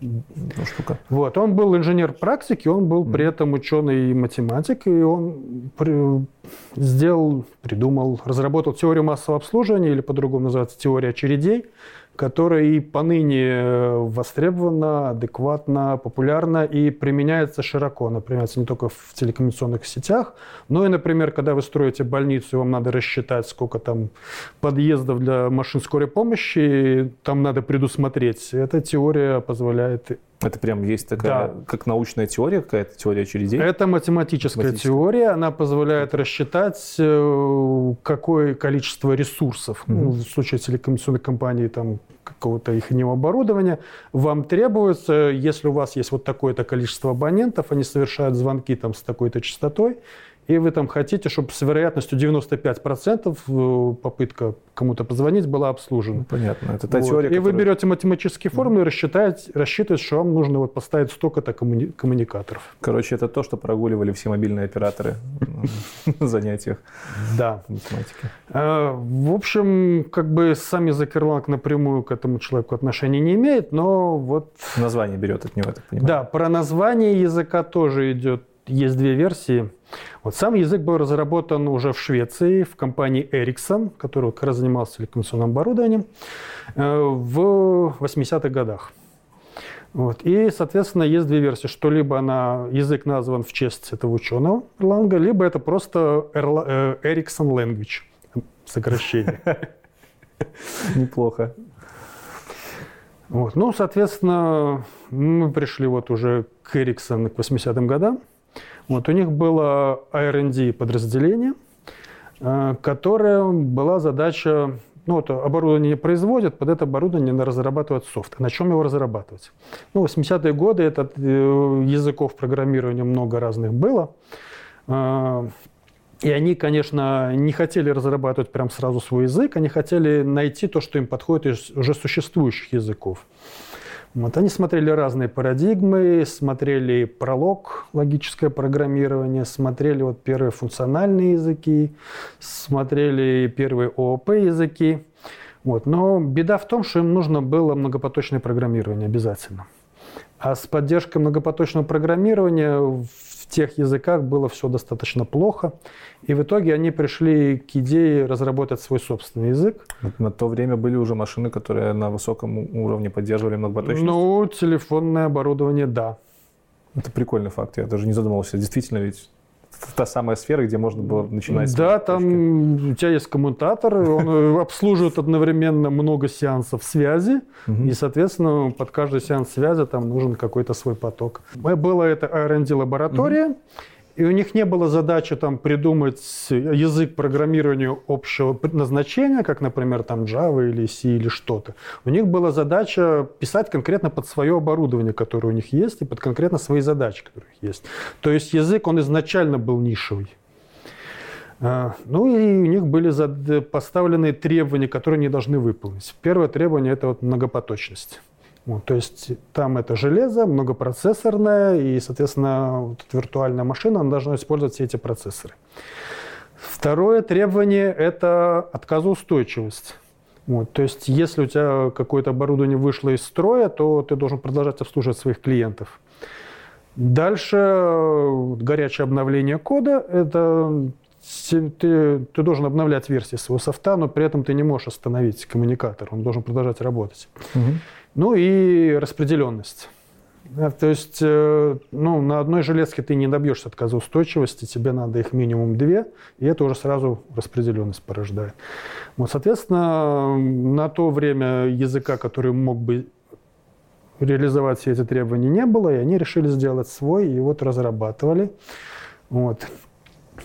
штука. Вот, он был инженер практики, он был при этом ученый и математик, и он при, сделал, придумал, разработал теорию массового обслуживания, или по-другому называется теория очередей, которая и поныне востребована, адекватна, популярна и применяется широко. Она применяется не только в телекоммуникационных сетях, но и, например, когда вы строите больницу, и вам надо рассчитать, сколько там подъездов для машин скорой помощи, там надо предусмотреть. Эта теория позволяет это прям есть такая, да. как научная теория, какая-то теория очередей? Это математическая, математическая теория, она позволяет рассчитать, э, какое количество ресурсов, mm-hmm. ну, в случае телекоммуникационной компании, там, какого-то их оборудования, вам требуется, если у вас есть вот такое-то количество абонентов, они совершают звонки там с такой-то частотой, и вы там хотите, чтобы с вероятностью 95% э, попытка кому-то позвонить была обслужена. Ну, понятно. Это та вот. теория, И которая... вы берете математические формулы и рассчитаете, рассчитываете, что вам нужно вот поставить столько-то коммуни... коммуникаторов. Короче, это то, что прогуливали все мобильные операторы на занятиях да. математики. А, в общем, как бы сам язык Erlang напрямую к этому человеку отношения не имеет, но вот... Название берет от него, я так понимаю. Да, про название языка тоже идет есть две версии. Вот сам язык был разработан уже в Швеции в компании Ericsson, которая как раз занималась телекоммуникационным оборудованием, э, в 80-х годах. Вот. И, соответственно, есть две версии, что либо она, язык назван в честь этого ученого Erlang, либо это просто Erla- э, Ericsson Language, сокращение. Неплохо. Вот. Ну, соответственно, мы пришли вот уже к Ericsson к 80-м годам. Вот у них было R&D подразделение, э, которое была задача ну, вот оборудование производят, под это оборудование надо разрабатывать софт. На чем его разрабатывать? Ну, 80-е годы это, э, языков программирования много разных было. А, и они, конечно, не хотели разрабатывать прям сразу свой язык, они хотели найти то, что им подходит из уже существующих языков. Вот, они смотрели разные парадигмы, смотрели пролог, логическое программирование, смотрели вот первые функциональные языки, смотрели первые ООП языки. Вот. Но беда в том, что им нужно было многопоточное программирование обязательно. А с поддержкой многопоточного программирования в тех языках было все достаточно плохо. И в итоге они пришли к идее разработать свой собственный язык. На то время были уже машины, которые на высоком уровне поддерживали многопоточность? Ну, телефонное оборудование, да. Это прикольный факт, я даже не задумывался. Действительно, ведь та самая сфера, где можно было начинать. Да, там у тебя есть коммутатор, он э, обслуживает одновременно много сеансов связи, и, соответственно, под каждый сеанс связи там нужен какой-то свой поток. Была это R&D лаборатория, и у них не было задачи там придумать язык программирования общего назначения, как, например, там Java или C или что-то. У них была задача писать конкретно под свое оборудование, которое у них есть, и под конкретно свои задачи, которые у них есть. То есть язык, он изначально был нишевый. А, ну и у них были поставлены требования, которые они должны выполнить. Первое требование – это вот многопоточность. Вот, то есть там это железо многопроцессорное, и, соответственно, вот эта виртуальная машина она должна использовать все эти процессоры. Второе требование – это отказоустойчивость. Вот, то есть если у тебя какое-то оборудование вышло из строя, то ты должен продолжать обслуживать своих клиентов. Дальше горячее обновление кода – это ты, ты должен обновлять версии своего софта, но при этом ты не можешь остановить коммуникатор, он должен продолжать работать. Угу. Ну и распределенность. То есть э, ну, на одной железке ты не добьешься отказоустойчивости, тебе надо их минимум две, и это уже сразу распределенность порождает. Вот, соответственно, на то время языка, который мог бы реализовать все эти требования, не было, и они решили сделать свой, и вот разрабатывали. Вот.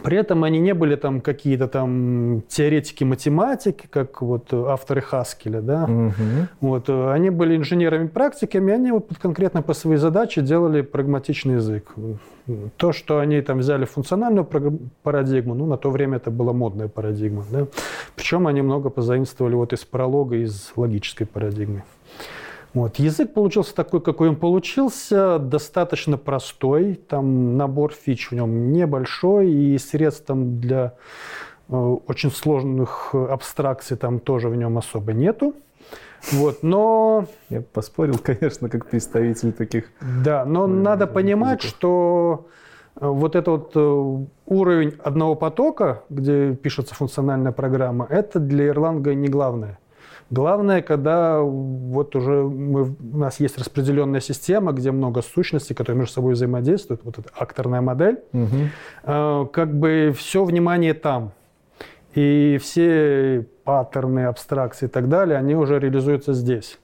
При этом они не были там какие-то там теоретики математики, как вот авторы Хаскеля, да. Угу. Вот, они были инженерами-практиками, они вот конкретно по своей задаче делали прагматичный язык. То, что они там взяли функциональную парадигму, ну, на то время это была модная парадигма, да. Причем они много позаимствовали вот из пролога, из логической парадигмы. Вот. Язык получился такой, какой он получился, достаточно простой. Там набор фич в нем небольшой, и средств там для э, очень сложных абстракций там тоже в нем особо нету. Вот, но... Я поспорил, конечно, как представитель таких... Да, но надо понимать, языков. что э, вот этот вот э, уровень одного потока, где пишется функциональная программа, это для Erlang не главное. Главное, когда вот уже мы, у нас есть распределенная система, где много сущностей, которые между собой взаимодействуют, вот эта акторная модель, угу. э, как бы все внимание там. И все паттерны, абстракции и так далее, они уже реализуются здесь,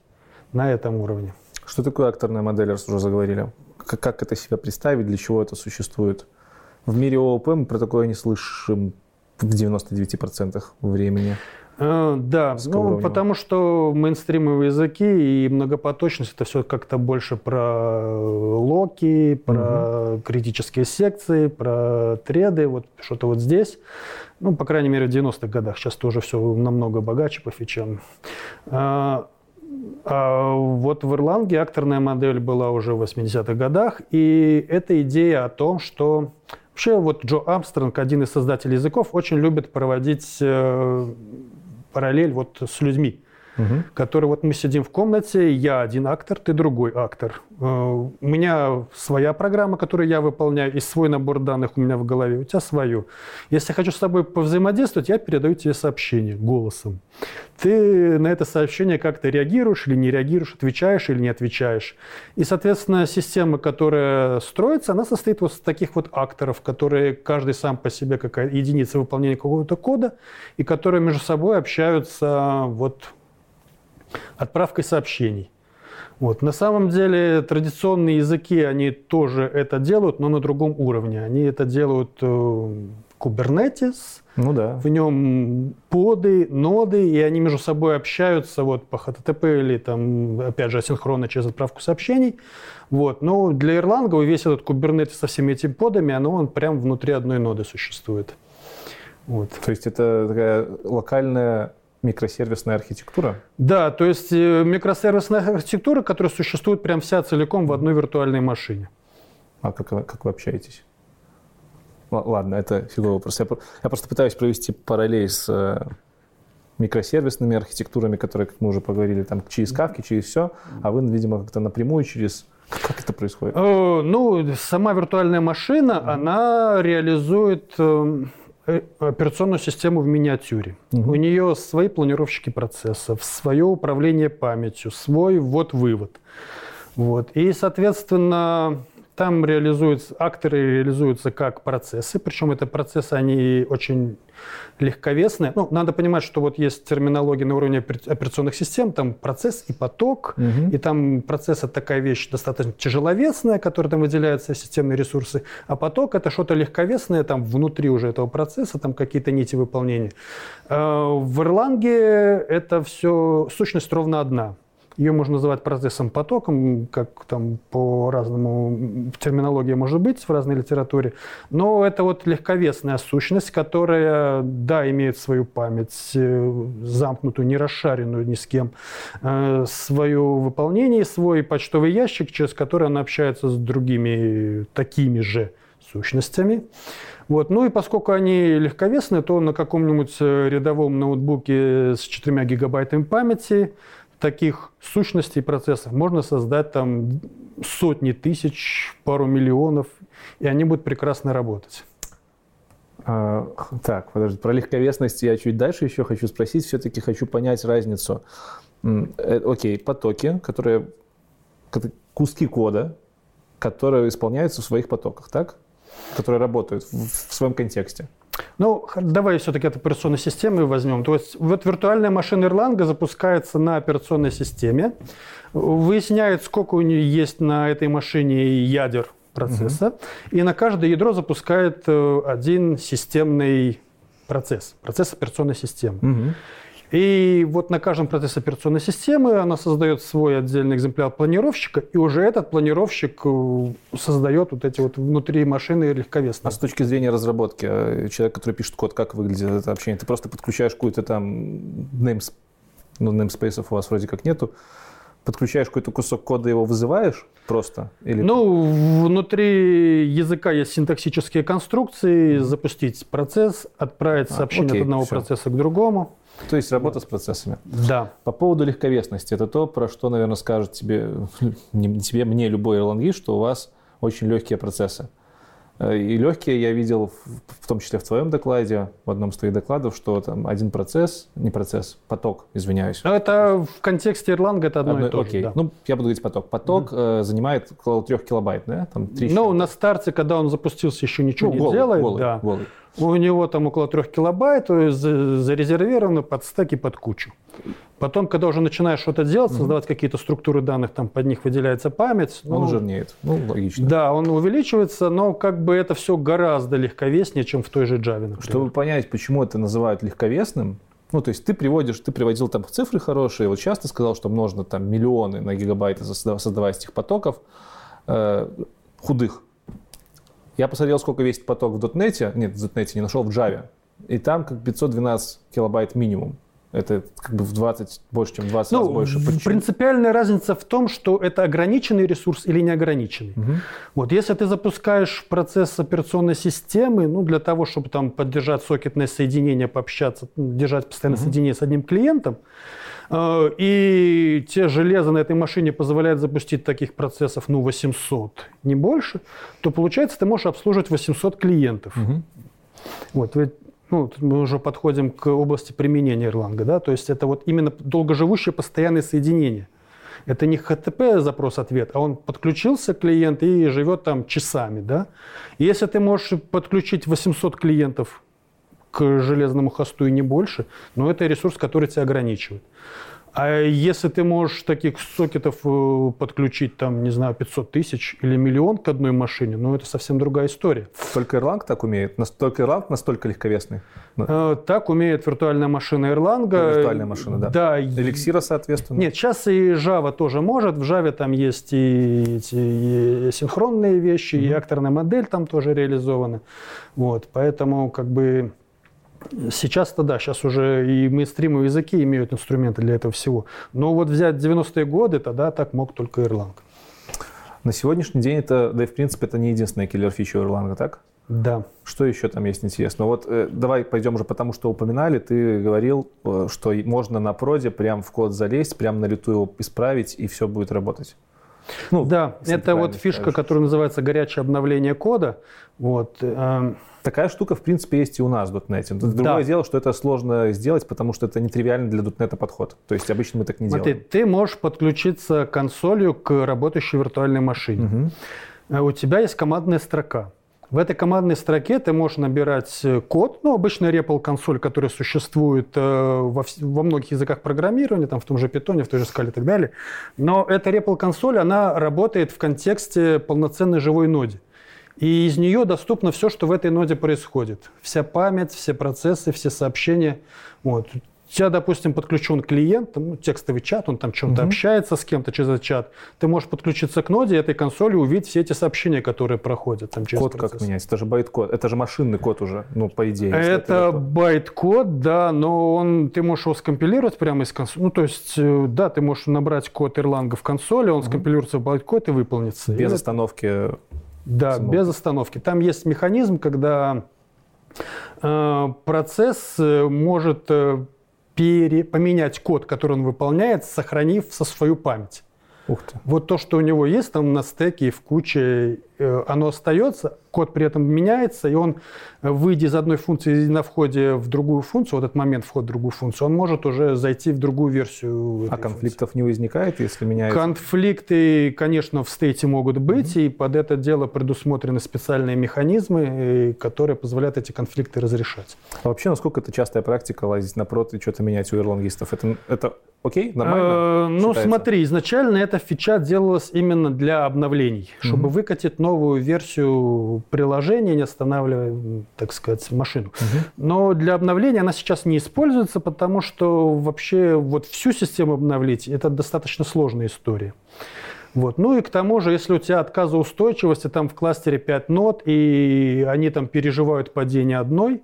на этом уровне. Что такое акторная модель, раз уже заговорили? Как, как это себя представить, для чего это существует? В мире ООП мы про такое не слышим в 99% времени. Э, да, ну, потому что мейнстримовые языки и многопоточность это все как-то больше про локи, про угу. критические секции, про треды, вот что-то вот здесь. Ну, по крайней мере, в 90-х годах. Сейчас тоже все намного богаче по фичам. А, а вот в Ирландии акторная модель была уже в 80-х годах, и это идея о том, что вообще вот Джо Амстронг, один из создателей языков, очень любит проводить э, параллель вот с людьми. Угу. который вот мы сидим в комнате, я один актор, ты другой актор. Э, у меня своя программа, которую я выполняю, и свой набор данных у меня в голове, у тебя свою. Если я хочу с тобой повзаимодействовать, я передаю тебе сообщение голосом. Ты на это сообщение как-то реагируешь или не реагируешь, отвечаешь или не отвечаешь. И, соответственно, система, которая строится, она состоит вот из таких вот акторов, которые каждый сам по себе как единица выполнения какого-то кода, и которые между собой общаются вот отправкой сообщений. Вот. На самом деле традиционные языки, они тоже это делают, но на другом уровне. Они это делают э, Kubernetes, ну да. в нем поды, ноды, и они между собой общаются вот по HTTP или там, опять же, асинхронно через отправку сообщений. Вот. Но для Erlang весь этот Kubernetes со всеми этими подами, оно он прям внутри одной ноды существует. Вот. То есть это такая локальная микросервисная архитектура? Да, то есть э, микросервисная архитектура, которая существует прям вся целиком в одной виртуальной машине. А как, как вы общаетесь? Ладно, это фиговый вопрос. Я, я просто пытаюсь провести параллель с э, микросервисными архитектурами, которые, как мы уже поговорили, там через кавки, через все, а вы, видимо, как-то напрямую через... Как это происходит? Э, ну, сама виртуальная машина, mm-hmm. она реализует эм, операционную систему в миниатюре. Угу. У нее свои планировщики процессов, свое управление памятью, свой ввод-вывод. Вот. И, соответственно, там реализуются, акторы реализуются как процессы, причем это процессы, они очень легковесные. Ну, надо понимать, что вот есть терминология на уровне операционных систем, там процесс и поток, угу. и там процесс – это такая вещь достаточно тяжеловесная, которая там выделяются системные ресурсы, а поток – это что-то легковесное, там внутри уже этого процесса, там какие-то нити выполнения. А, в Erlang это все, сущность ровно одна – ее можно называть процессом потоком, как там по-разному терминология может быть в разной литературе. Но это вот легковесная сущность, которая, да, имеет свою память, э, замкнутую, не расшаренную ни с кем, э, свое выполнение, свой почтовый ящик, через который она общается с другими такими же сущностями. Вот. Ну и поскольку они легковесные, то на каком-нибудь э, рядовом ноутбуке с 4 гигабайтами памяти таких сущностей процессов можно создать там сотни тысяч, пару миллионов, и они будут прекрасно работать. А, так, подожди, про легковесность я чуть дальше еще хочу спросить. Все-таки хочу понять разницу. Э, окей, потоки, которые куски кода, которые исполняются в своих потоках, так? Которые работают в, в своем контексте. Ну, давай все-таки от операционной системы возьмем. То есть вот виртуальная машина Erlang запускается на операционной системе, выясняет, сколько у нее есть на этой машине ядер процесса, угу. и на каждое ядро запускает э, один системный процесс, процесс операционной системы. Угу. И вот на каждом процессе операционной системы она создает свой отдельный экземпляр планировщика, и уже этот планировщик э, создает вот эти вот внутри машины легковесные. А с точки зрения разработки, э, человек, который пишет код, как выглядит это общение? Ты просто подключаешь какую-то там names, ну, namespace у вас вроде как нету, подключаешь какой-то кусок кода, его вызываешь просто? Или... Ну, внутри языка есть синтаксические конструкции, запустить процесс, отправить а, сообщение а, окей, от одного все. процесса к другому. То есть работа с процессами. Да. По поводу легковесности, это то, про что, наверное, скажет тебе, не тебе, мне любой ирлангист, что у вас очень легкие процессы. Э, и легкие я видел, в том числе в твоем докладе, в одном из твоих докладов, что там один процесс, не процесс, поток, извиняюсь. Но это в контексте Erlang это одно, одно и то окей. же. Да. Ну, я буду говорить поток. Поток mm-hmm. э, занимает около 3 килобайт, да? Там 3 ну, на старте, когда он запустился, еще ничего ну, не голый, делает. Голый, да. голый. У него там около 3 килобайт, зарезервировано под стеки, под кучу. Потом, когда уже начинаешь что-то делать, создавать mm-hmm. какие-то структуры данных, там под них выделяется память. Он ну, жирнеет. Ну, логично. Да, он увеличивается, но как бы это все гораздо легковеснее, чем в той же Java. Например. Чтобы понять, почему это называют легковесным, ну, то есть ты приводишь, ты приводил там цифры хорошие, вот часто сказал, что можно там миллионы на гигабайты создавать этих потоков э, худых. Я посмотрел, сколько весит поток в .NET, нет, в .NET не нашел, в Java. И там как 512 килобайт минимум. Это как бы в 20, больше, чем в 20 ну, раз больше. Почему? Принципиальная разница в том, что это ограниченный ресурс или неограниченный. Угу. Вот если ты запускаешь процесс операционной системы, ну, для того, чтобы там поддержать сокетное соединение, пообщаться, держать постоянное угу. соединение с одним клиентом, и те железа на этой машине позволяют запустить таких процессов, ну, 800, не больше, то получается, ты можешь обслуживать 800 клиентов. Угу. Вот, ну, мы уже подходим к области применения Erlang, да, то есть это вот именно долгоживущее постоянное соединение. Это не HTTP запрос-ответ, а он подключился клиент и живет там часами, да. если ты можешь подключить 800 клиентов к железному хосту и не больше, но это ресурс, который тебя ограничивает. А если ты можешь таких сокетов э, подключить, там, не знаю, 500 тысяч или миллион к одной машине, ну, это совсем другая история. Только Erlang так умеет? Настолько Erlang настолько легковесный? Э, так умеет виртуальная машина Erlang. Виртуальная машина, да. Да. Эликсира, соответственно? Нет, сейчас и Java тоже может. В Java там есть и, эти, и синхронные вещи, mm-hmm. и акторная модель там тоже реализована. Вот, поэтому как бы Сейчас-то да, сейчас уже и мейнстримовые языки имеют инструменты для этого всего. Но вот взять 90-е годы, тогда так мог только Erlang. На сегодняшний день это, да и в принципе, это не единственная киллер-фича Erlang, так? Да. Что еще там есть интересно? Вот э, давай пойдем уже потому, что упоминали. Ты говорил, э, что можно на проде прям в код залезть, прям на лету его исправить, и все будет работать. Ну, да, это вот фишка, скажешь. которая называется горячее обновление кода. Вот. Э, Такая штука, в принципе, есть и у нас в .NET. Другое да. дело, что это сложно сделать, потому что это нетривиальный для .NET подход. То есть обычно мы так не Смотри, делаем. ты можешь подключиться консолью к работающей виртуальной машине. Угу. У тебя есть командная строка. В этой командной строке ты можешь набирать код, ну, обычно REPL консоль, которая существует э, во, во многих языках программирования, там в том же Python, в той же Scala и так далее. Но эта REPL консоль, она работает в контексте полноценной живой ноде. И из нее доступно все, что в этой ноде происходит. Вся память, все процессы, все сообщения. Вот. У тебя, допустим, подключен клиент, ну, текстовый чат, он там чем-то угу. общается с кем-то через этот чат. Ты можешь подключиться к ноде этой консоли увидеть все эти сообщения, которые проходят там через Код процесс. как менять? Это же байт-код, это же машинный код уже, ну, по идее. Это байт-код, да, но он, ты можешь его скомпилировать прямо из консоли. Ну, то есть, э, да, ты можешь набрать код Erlang в консоли, он угу. скомпилируется в байт-код и выполнится. Без и остановки да, самого. без остановки. Там есть механизм, когда э, процесс э, может э, пере, поменять код, который он выполняет, сохранив со свою память. Ух ты. Вот то, что у него есть там на стеке и в куче, э, оно остается, код при этом меняется, и он, э, выйдя из одной функции на входе в другую функцию, вот этот момент входа в другую функцию, он может уже зайти в другую версию. А конфликтов функции. не возникает, если меняется? Конфликты, конечно, в стейте могут быть, mm-hmm. и под это дело предусмотрены специальные механизмы, э, которые позволяют эти конфликты разрешать. А вообще, насколько это частая практика лазить на прод и что-то менять у эрлангистов? Это, это Окей, нормально? Э, ну, смотри, изначально эта фича делалась именно для обновлений, чтобы выкатить новую версию приложения, не останавливая, так сказать, машину. Угу. Но для обновления она сейчас не используется, потому что вообще вот всю систему обновить – это достаточно сложная история. Вот. Ну и к тому же, если у тебя отказоустойчивости там в кластере 5 нод, и они там переживают падение одной,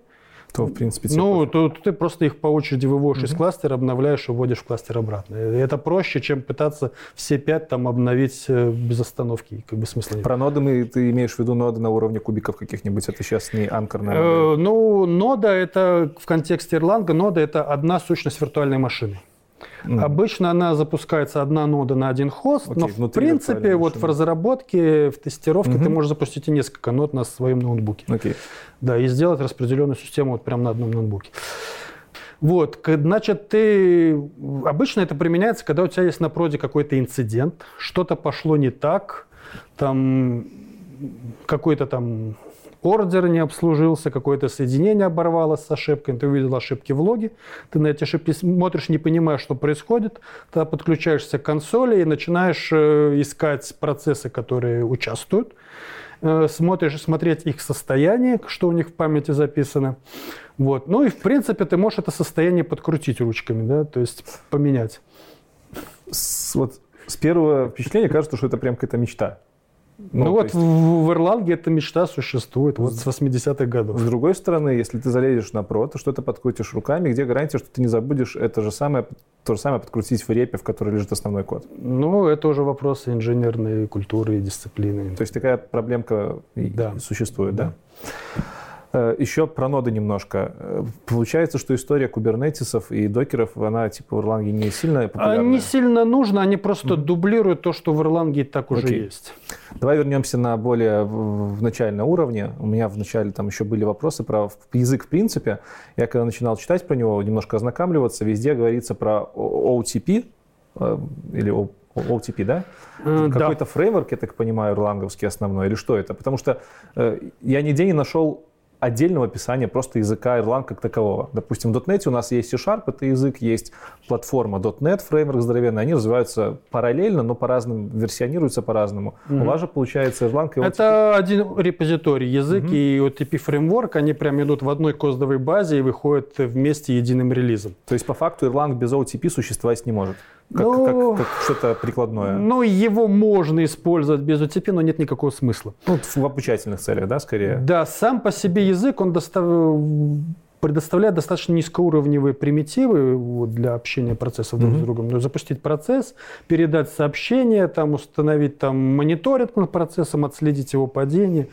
то, в принципе, Ну, то, то ты просто их по очереди выводишь угу. из кластера, обновляешь и вводишь в кластер обратно. Это проще, чем пытаться все пять там обновить э, без остановки. Как бы смысла нет. Про ноды мы, ты имеешь в виду ноды на уровне кубиков каких-нибудь? Это сейчас не анкорная э, Ну, нода это в контексте Erlang, нода это одна сущность виртуальной машины. Mm. Обычно она запускается одна нода на один хост, okay, но в принципе вот в разработке, в тестировке mm-hmm. ты можешь запустить и несколько нод на своем ноутбуке. Okay. Да, и сделать распределенную систему вот прямо на одном ноутбуке. Вот, значит, ты... Обычно это применяется, когда у тебя есть на проде какой-то инцидент, что-то пошло не так, там какой-то там ордер не обслужился, какое-то соединение оборвалось с ошибкой, ты увидел ошибки в логе, ты на эти ошибки смотришь, не понимаешь, что происходит, тогда подключаешься к консоли и начинаешь э, искать процессы, которые участвуют, э, смотришь, смотреть их состояние, что у них в памяти записано. Вот. Ну и, в принципе, ты можешь это состояние подкрутить ручками, да, то есть поменять. С, вот с первого впечатления кажется, что это прям какая-то мечта. Ну, ну вот есть... в, в Ирландии эта мечта существует вот с 80-х годов. С другой стороны, если ты залезешь на про, то что-то подкрутишь руками, где гарантия, что ты не забудешь это же самое, то же самое подкрутить в репе, в которой лежит основной код? Ну, это уже вопросы инженерной культуры и дисциплины. То есть такая проблемка да. существует, да? да? Э, Еще про ноды немножко. Э, получается, что история кубернетисов и докеров, она типа в Erlang не сильно популярна? Не сильно нужно, они просто mm-hmm. дублируют то, что в Erlang так уже okay. есть. Давай вернемся на более в начальном уровне. У меня в начале там еще были вопросы про язык в принципе. Я когда начинал читать про него, немножко ознакомливаться, везде говорится про OTP э, или OTP, да? Какой-то да. фреймворк, я так понимаю, ирландовский основной, или что это? Потому что э, я нигде не нашел отдельного описания просто языка Erlang как такового. Допустим, в .NET у нас есть C-Sharp, это язык, есть платформа .NET, фреймворк здоровенный, они развиваются параллельно, но по-разному, версионируются по-разному. Mm-hmm. У вас же получается Erlang и OTP. Это один репозиторий, язык mm-hmm. и OTP фреймворк, они прям идут в одной кодовой базе и выходят вместе единым релизом. То есть по факту Erlang без OTP существовать не может? Как, ну, как, как что-то прикладное. Ну, его можно использовать без UTP, но нет никакого смысла. Ну, в обучательных целях, да, скорее? Да, сам по себе язык, он достав... предоставляет достаточно низкоуровневые примитивы для общения процессов друг mm-hmm. с другом. Ну, запустить процесс, передать сообщение, там, установить там, мониторинг над процессом, отследить его падение.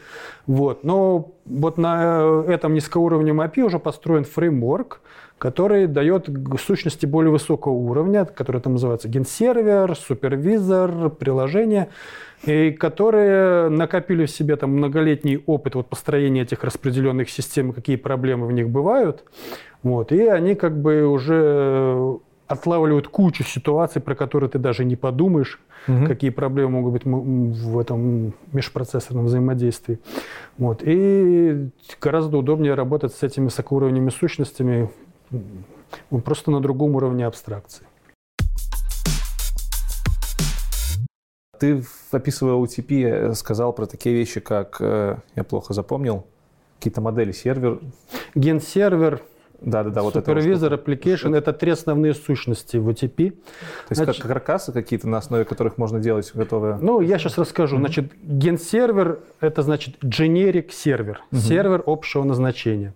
Вот. Но вот на этом низкоуровневом API уже построен фреймворк, который дает сущности более высокого уровня, который там называется генсервер, супервизор, приложение, и которые накопили в себе там многолетний опыт вот построения этих распределенных систем, какие проблемы в них бывают. Вот, и они как бы уже отлавливают кучу ситуаций, про которые ты даже не подумаешь, угу. какие проблемы могут быть в этом межпроцессорном взаимодействии. Вот. И гораздо удобнее работать с этими высокоуровневыми сущностями, просто на другом уровне абстракции. Ты, описывая UTP, сказал про такие вещи, как, э, я плохо запомнил, какие-то модели сервер. Ген-сервер, да, да, да, вот Supervisor Application – это три основные сущности в UTP. То есть Значит, как каркасы какие-то, на основе которых можно делать готовые? Ну, я сейчас расскажу. Mm-hmm. Значит, ген-сервер – это значит generic сервер, mm-hmm. сервер общего назначения.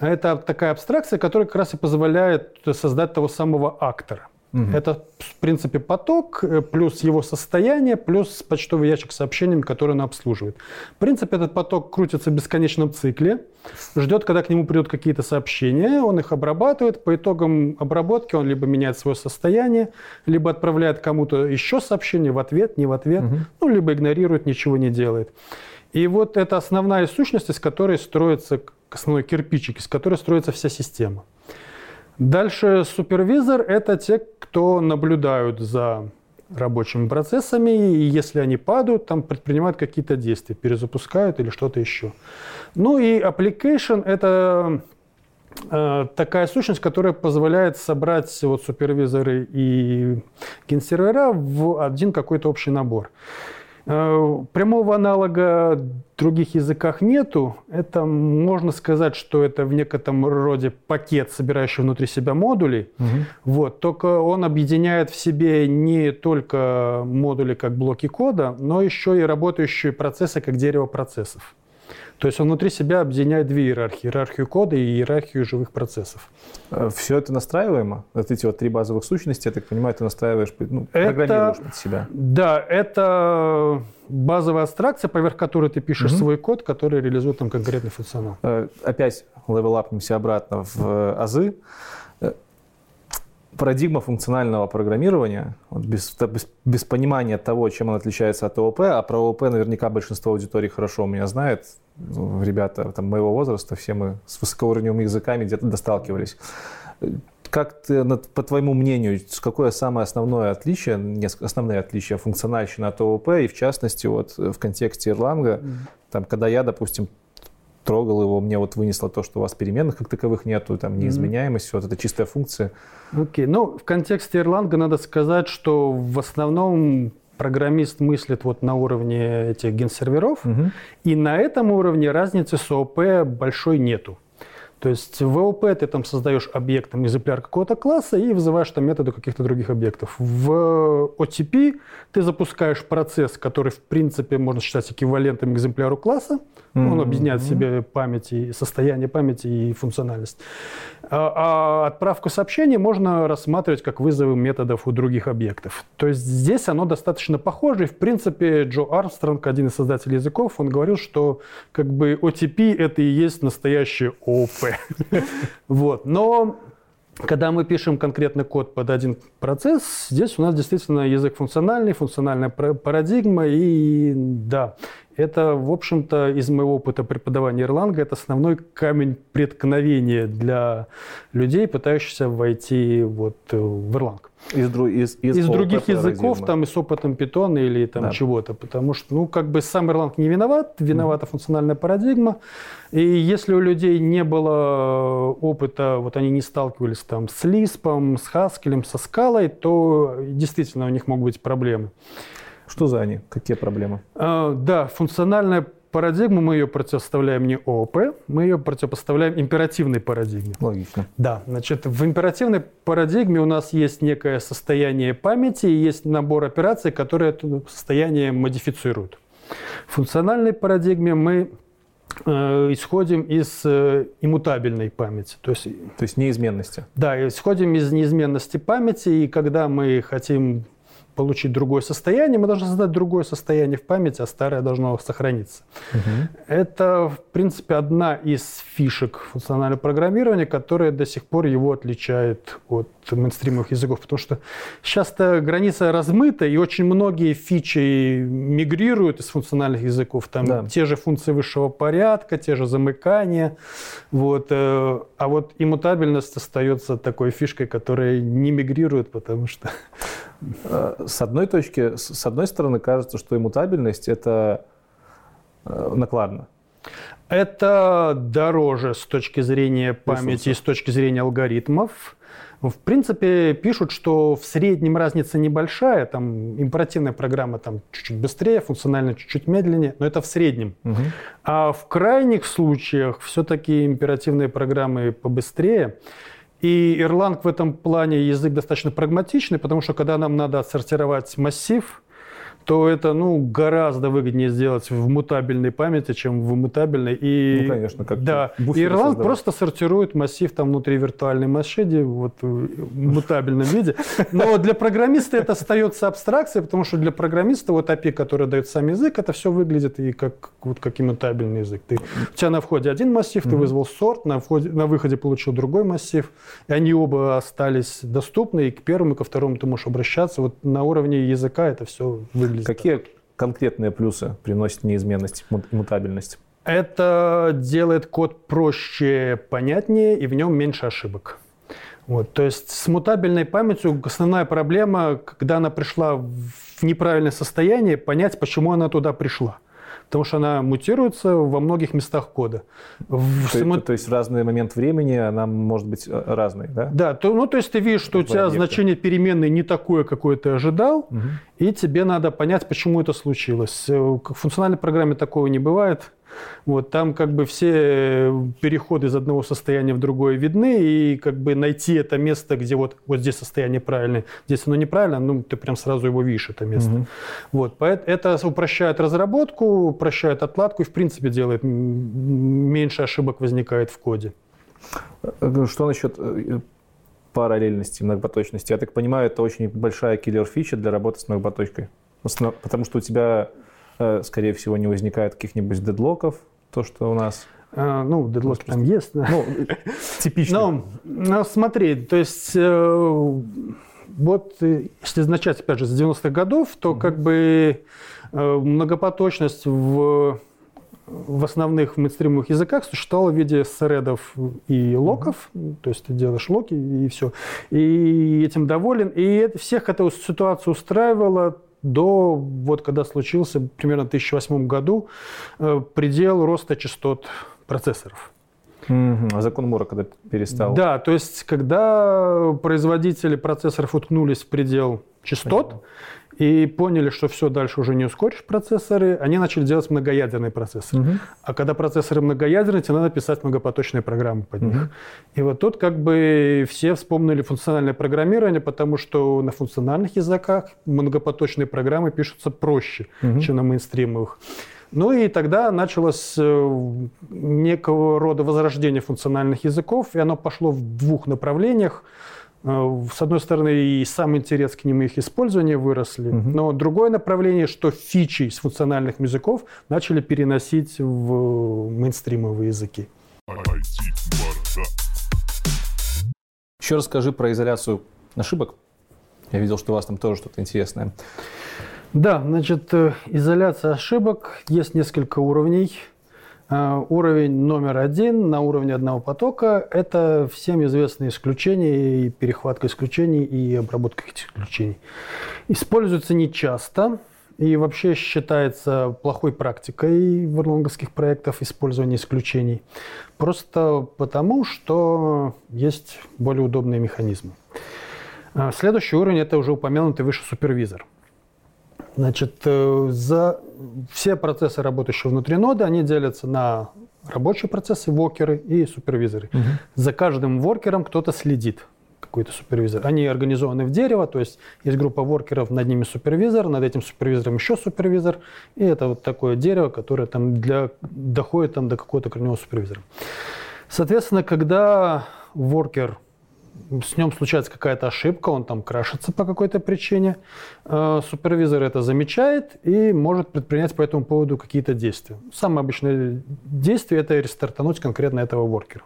Это такая абстракция, которая как раз и позволяет создать того самого актора. Угу. Это, в принципе, поток, э, плюс его состояние, плюс почтовый ящик с сообщениями, который он обслуживает. В принципе, этот поток крутится в бесконечном цикле, ждет, когда к нему придут какие-то сообщения, он их обрабатывает. По итогам обработки он либо меняет свое состояние, либо отправляет кому-то еще сообщение в ответ, не в ответ, угу. ну, либо игнорирует, ничего не делает. И вот это основная сущность, из которой строится основной кирпичик, из которой строится вся система. Дальше супервизор – это те, кто наблюдают за рабочими процессами, и если они падают, там предпринимают какие-то действия, перезапускают или что-то еще. Ну и application – это э, такая сущность, которая позволяет собрать вот супервизоры и генсервера в один какой-то общий набор. Э, прямого аналога в других языках нету. Это можно сказать, что это в некотором роде пакет, собирающий внутри себя модулей. Угу. Вот. Только он объединяет в себе не только модули как блоки кода, но еще и работающие процессы как дерево процессов. То есть он внутри себя объединяет две иерархии. Иерархию кода и иерархию живых процессов. Э, Все это настраиваемо? Вот эти вот три базовых сущности, я так понимаю, ты настраиваешь, ну, это, программируешь под себя. Да, это базовая абстракция, поверх которой ты пишешь угу. свой код, который реализует там конкретный функционал. Э, опять левелапнемся обратно в э, азы парадигма функционального программирования, вот без, без, без понимания того, чем он отличается от ООП, а про ООП наверняка большинство аудитории хорошо у меня знает, ну, ребята там, моего возраста, все мы с высокоуровневыми языками где-то досталкивались. Как ты, по твоему мнению, какое самое основное отличие, основные отличия функциональщины от ООП, и в частности вот в контексте Ирланга, mm-hmm. там, когда я, допустим, трогал его, мне вот вынесло то, что у вас переменных как таковых нету, там неизменяемость, mm-hmm. вот это чистая функция. Окей, okay. ну в контексте Erlang надо сказать, что в основном программист мыслит вот на уровне этих генсерверов, угу. и на этом уровне разницы с ООП большой нету. То есть в ООП ты там создаешь объектом экземпляр какого-то класса и вызываешь там методы каких-то других объектов. В OTP ты запускаешь процесс, который в принципе можно считать эквивалентом экземпляру класса. Mm-hmm. Он объединяет в себе память и состояние памяти и функциональность. А, а отправку сообщений можно рассматривать как вызовы методов у других объектов. То есть здесь оно достаточно похоже. И в принципе Джо Армстронг, один из создателей языков, он говорил, что как бы OTP это и есть настоящее ООП. Вот. Но когда мы пишем конкретный код под один процесс, здесь у нас действительно язык функциональный, функциональная парадигма, и да, это, в общем-то, из моего опыта преподавания Erlang, это основной камень преткновения для людей, пытающихся войти вот э, в Erlang. Из, из, из, из других языков, там, и с опытом Python или там да. чего-то, потому что, ну, как бы сам Erlang не виноват, виновата mm. функциональная парадигма, и если у людей не было опыта, вот они не сталкивались там с Lisp, с Haskell, со скалой, то действительно у них могут быть проблемы. Что за они? Какие проблемы? А, да, функциональная парадигма, мы ее противопоставляем не ООП, мы ее противопоставляем императивной парадигме. Логично. Да, значит, в императивной парадигме у нас есть некое состояние памяти и есть набор операций, которые это состояние модифицируют. В функциональной парадигме мы э, исходим из э, иммутабельной памяти. То есть, то есть неизменности. Да, исходим из неизменности памяти, и когда мы хотим получить другое состояние, мы должны создать другое состояние в памяти, а старое должно сохраниться. Угу. Это, в принципе, одна из фишек функционального программирования, которая до сих пор его отличает от мейнстримовых языков, потому что сейчас-то граница размыта, и очень многие фичи мигрируют из функциональных языков. Там да. те же функции высшего порядка, те же замыкания. Вот. А вот иммутабельность остается такой фишкой, которая не мигрирует, потому что Э, с одной точки, с одной стороны, кажется, что иммутабельность – это э, накладно. Это дороже с точки зрения памяти и с точки зрения алгоритмов. В принципе, пишут, что в среднем разница небольшая, там императивная программа там чуть-чуть быстрее, функционально чуть-чуть медленнее, но это в среднем. Угу. А в крайних случаях все-таки императивные программы побыстрее. И Erlang в этом плане язык достаточно прагматичный, потому что когда нам надо отсортировать массив, то это ну, гораздо выгоднее сделать в мутабельной памяти, чем в иммутабельной. И, ну, конечно, как Да, и Erlang просто сортирует массив там внутри виртуальной машины вот, в мутабельном виде. Но для программиста это остается абстракцией, потому что для программиста вот API, который дает сам язык, это все выглядит и как, вот, как иммутабельный язык. Ты, у тебя на входе один массив, ты вызвал сорт, на, входе, на выходе получил другой массив, и они оба остались доступны, и к первому, и ко второму ты можешь обращаться. Вот на уровне языка это все выглядит выглядит. Какие конкретные плюсы приносит неизменность, мутабельность? Это делает код проще, понятнее, и в нем меньше ошибок. Вот, то есть с мутабельной памятью основная проблема, когда она пришла в неправильное состояние, понять, почему она туда пришла потому что она мутируется во многих местах кода. В то, само... то есть в разный момент времени она может быть э, разной, да? Да, то, ну то есть ты видишь, что у тебя объекты. значение переменной не такое, какое ты ожидал, угу. и тебе надо понять, почему это случилось. Э, в функциональной программе такого не бывает. Вот, там как бы все переходы из одного состояния в другое видны, и как бы найти это место, где вот, вот здесь состояние правильное, здесь оно неправильно, ну, ты прям сразу его видишь, это место. Угу. Вот, это упрощает разработку, упрощает отладку и, в принципе, делает меньше ошибок возникает в коде. Э, что насчет э, параллельности, многопоточности? Я так понимаю, это очень большая киллер-фича для работы с многопоточкой. Потому что у тебя Э, скорее всего, не возникает каких-нибудь дедлоков, то, что у нас... А, ну, дедлоки там есть. Ну, типично. Но, ну, смотри, то есть э, вот э, если начать, опять же, с 90-х годов, то mm-hmm. как бы э, многопоточность в в основных мейнстримовых языках существовала в виде средов и локов, mm-hmm. то есть ты делаешь локи и все. И этим доволен. И это, всех эта ситуация устраивала до, вот когда случился примерно в 2008 году, э, предел роста частот процессоров. Угу. А закон Мура когда перестал? Да, то есть когда производители процессоров уткнулись в предел частот, Понятно и поняли, что все, дальше уже не ускоришь процессоры, они начали делать многоядерные процессоры. Угу. А когда процессоры многоядерные, тебе надо писать многопоточные программы под них. Угу. И вот тут как бы все вспомнили функциональное программирование, потому что на функциональных языках многопоточные программы пишутся проще, угу. чем на мейнстримовых. Ну и тогда началось э, некого рода возрождение функциональных языков, и оно пошло в двух направлениях – с одной стороны, и сам интерес к ним и их использование выросли, угу. но другое направление, что фичи из функциональных языков начали переносить в мейнстримовые языки. Еще расскажи про изоляцию ошибок. Я видел, что у вас там тоже что-то интересное. Да, значит, э, изоляция ошибок. Есть несколько уровней. Э, уровень номер один на уровне одного потока – это всем известные исключения, и перехватка исключений, и обработка этих исключений. Используется нечасто, и вообще считается плохой практикой в эрлонговских проектах использование исключений. Просто потому, что есть более удобные механизмы. Э, следующий уровень – это уже упомянутый выше супервизор – Значит, э, за все процессы, работающие внутри ноды, они делятся на рабочие процессы, воркеры и супервизоры. Угу. За каждым воркером кто-то следит, какой-то супервизор. Они организованы в дерево, то есть есть группа воркеров, над ними супервизор, над этим супервизором еще супервизор, и это вот такое дерево, которое там для, доходит там до какого-то корневого супервизора. Соответственно, когда воркер с ним случается какая-то ошибка, он там крашится по какой-то причине. Э, супервизор это замечает и может предпринять по этому поводу какие-то действия. Самое обычное действие – это рестартануть конкретно этого воркера.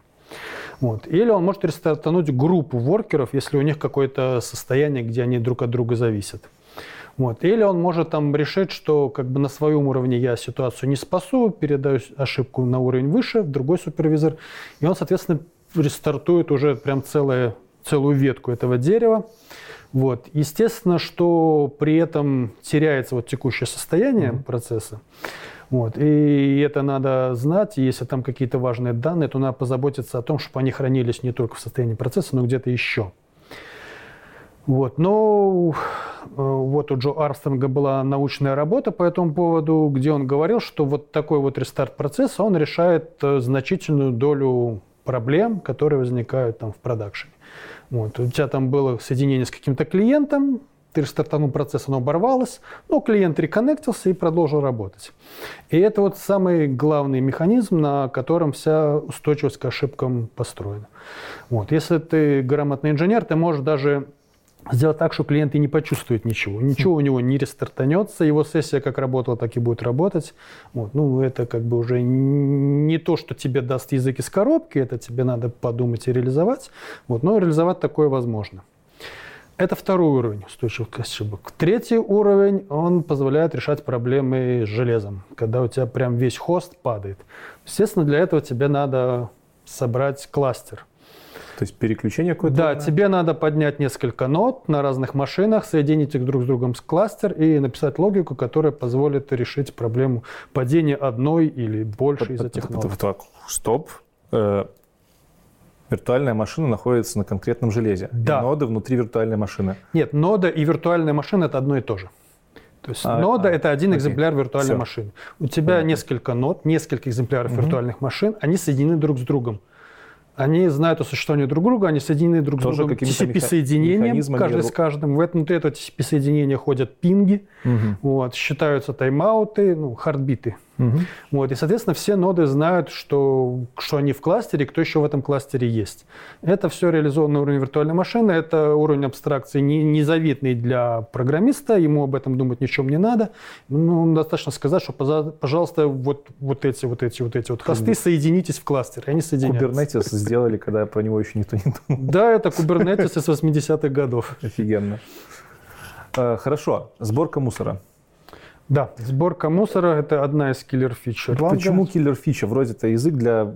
Вот. Или он может рестартануть группу воркеров, если у них какое-то состояние, где они друг от друга зависят. Вот. Или он может там решить, что как бы на своем уровне я ситуацию не спасу, передаю ошибку на уровень выше, в другой супервизор, и он, соответственно, рестартует уже прям целое, целую ветку этого дерева. Вот. Естественно, что при этом теряется вот текущее состояние mm-hmm. процесса. Вот. И это надо знать. И если там какие-то важные данные, то надо позаботиться о том, чтобы они хранились не только в состоянии процесса, но где-то еще. Вот. Но э, вот у Джо Армстронга была научная работа по этому поводу, где он говорил, что вот такой вот рестарт процесса, он решает э, значительную долю проблем, которые возникают там в продакшене. Вот. У тебя там было соединение с каким-то клиентом, ты стартанул процесс, оно оборвалось, но клиент реконнектился и продолжил работать. И это вот самый главный механизм, на котором вся устойчивость к ошибкам построена. Вот. Если ты грамотный инженер, ты можешь даже сделать так, что клиент и не почувствует ничего. Ничего у него не рестартанется, его сессия как работала, так и будет работать. Вот. Ну, это как бы уже не то, что тебе даст язык из коробки, это тебе надо подумать и реализовать. Вот. Но реализовать такое возможно. Это второй уровень устойчивых ошибок. Третий уровень, он позволяет решать проблемы с железом, когда у тебя прям весь хост падает. Естественно, для этого тебе надо собрать кластер. То есть переключение какое-то? Да, тебе надо поднять несколько нот на разных машинах, соединить их друг с другом с кластер и написать логику, которая позволит решить проблему падения одной или больше из этих нот. Стоп. Э, виртуальная машина находится на конкретном железе. Да. И ноды внутри виртуальной машины. Нет, нода и виртуальная машина это одно и то же. То есть а, нода а, это один окей. экземпляр виртуальной Все. машины. У тебя Понятно. несколько нод, несколько экземпляров угу. виртуальных машин, они соединены друг с другом. Они знают о существовании друг друга, они соединены друг с другом TCP-соединением, каждый с каждым. В этом, внутри этого TCP-соединения ходят пинги, угу. вот, считаются тайм-ауты, ну, хардбиты. Угу. Вот, и, соответственно, все ноды знают, что, что они в кластере, кто еще в этом кластере есть. Это все реализовано на уровне виртуальной машины, это уровень абстракции не, незавидный для программиста, ему об этом думать ни в чем не надо. Ну, достаточно сказать, что, пожалуйста, вот, вот эти, вот эти, вот эти вот хосты соединитесь в кластер, и они соединяются. Kubernetes сделали, когда про него еще никто не думал. Да, это Kubernetes из 80-х годов. Офигенно. Э, хорошо, сборка мусора. Да, сборка мусора – это одна из киллер-фичер. Почему киллер-фича? Вроде это язык для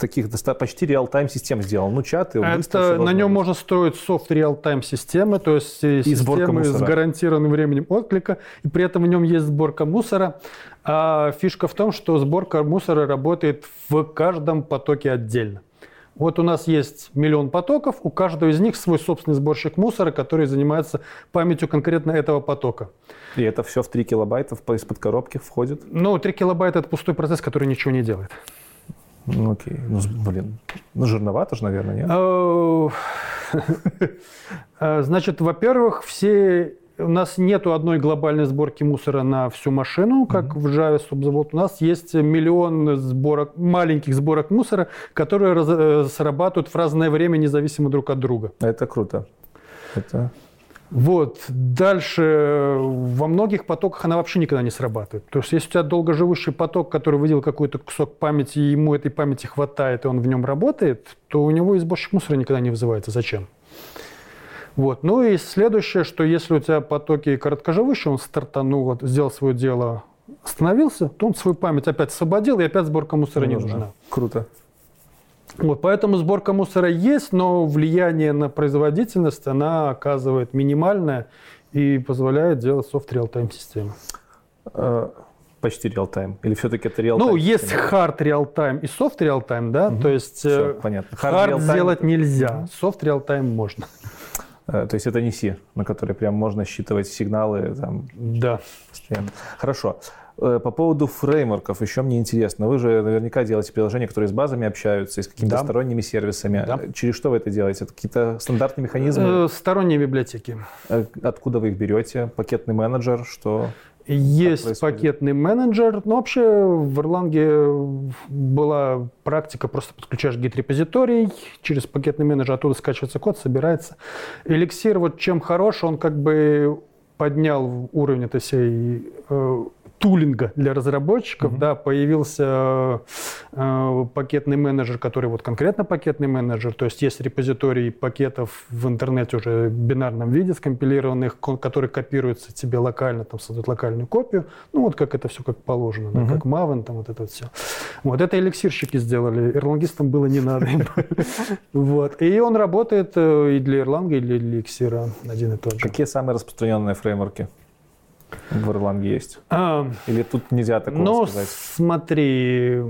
таких почти real-time систем сделан. Ну, чаты, это, На нем можно строить soft real-time системы, то есть и системы с гарантированным временем отклика, и при этом в нем есть сборка мусора. А фишка в том, что сборка мусора работает в каждом потоке отдельно. Вот у нас есть миллион потоков, у каждого из них свой собственный сборщик мусора, который занимается памятью конкретно этого потока. И это все в 3 килобайта из-под коробки входит? Ну, 3 килобайта – это пустой процесс, который ничего не делает. Ну, окей. Ну, блин, ну, жирновато же, наверное, нет? Э, значит, во-первых, все у нас нет одной глобальной сборки мусора на всю машину, как mm-hmm. в Java субзавод. У нас есть миллион сборок, маленьких сборок мусора, которые раз, э, срабатывают в разное время, независимо друг от друга. Это круто. Это... Вот. Дальше во многих потоках она вообще никогда не срабатывает. То есть если у тебя долгоживущий поток, который выделил какой-то кусок памяти, и ему этой памяти хватает, и он в нем работает, то у него и сборщик мусора никогда не вызывается. Зачем? Вот. Ну и следующее, что если у тебя потоки короткоживущие, он стартанул, вот, сделал свое дело, остановился, то он свою память опять освободил, и опять сборка мусора не, не нужна. нужна. Круто. Вот, поэтому сборка мусора есть, но влияние на производительность она оказывает минимальное и позволяет делать софт реал-тайм системы. Почти реал-тайм? Или все-таки это реал-тайм? Ну, есть hard реал-тайм и софт реал-тайм, да? Угу. То есть Все, понятно. hard, hard сделать нельзя, софт реал-тайм можно. Э, то есть это не C, на который прям можно считывать сигналы там. Да. Постоянно. Хорошо. Э, по поводу фреймворков еще мне интересно. Вы же наверняка делаете приложения, которые с базами общаются, с какими-то да. сторонними сервисами. Да. Через что вы это делаете? Это какие-то стандартные механизмы? Э, сторонние библиотеки. Откуда вы их берете? Пакетный менеджер? Что? Есть пакетный менеджер. Но вообще в Erlang была практика, просто подключаешь гид-репозиторий, через пакетный менеджер оттуда скачивается код, собирается. Эликсир вот чем хорош, он как бы поднял уровень этой всей э, тулинга для разработчиков, mm-hmm. да, появился э, пакетный менеджер, который вот конкретно пакетный менеджер, то есть есть репозиторий пакетов в интернете уже в бинарном виде скомпилированных, которые копируются тебе локально, там создают локальную копию, ну вот как это все как положено, mm-hmm. да, как Maven, там вот это вот все. Вот это эликсирщики сделали, эрлангистам было не надо. Вот. И он работает э, и для Erlang, и для эликсира один и тот же. Какие самые распространенные фреймворки? В Erlang есть? А, Или тут нельзя такого ну, сказать? смотри,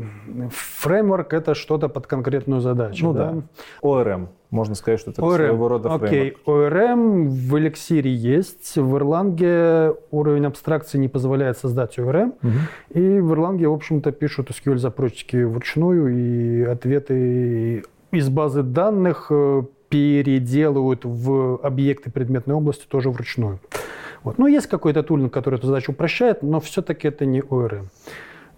фреймворк – это что-то под конкретную задачу. Ну да. да. ORM. Можно сказать, что это ORM. своего рода Окей, okay. ORM в Elixir есть. В Erlang уровень абстракции не позволяет создать ORM. Угу. И в Erlang, в общем-то, пишут SQL-запросики вручную, и ответы из базы данных э, переделывают в объекты предметной области тоже вручную. Вот. Ну, есть какой-то тулинг, который эту задачу упрощает, но все-таки это не ORM.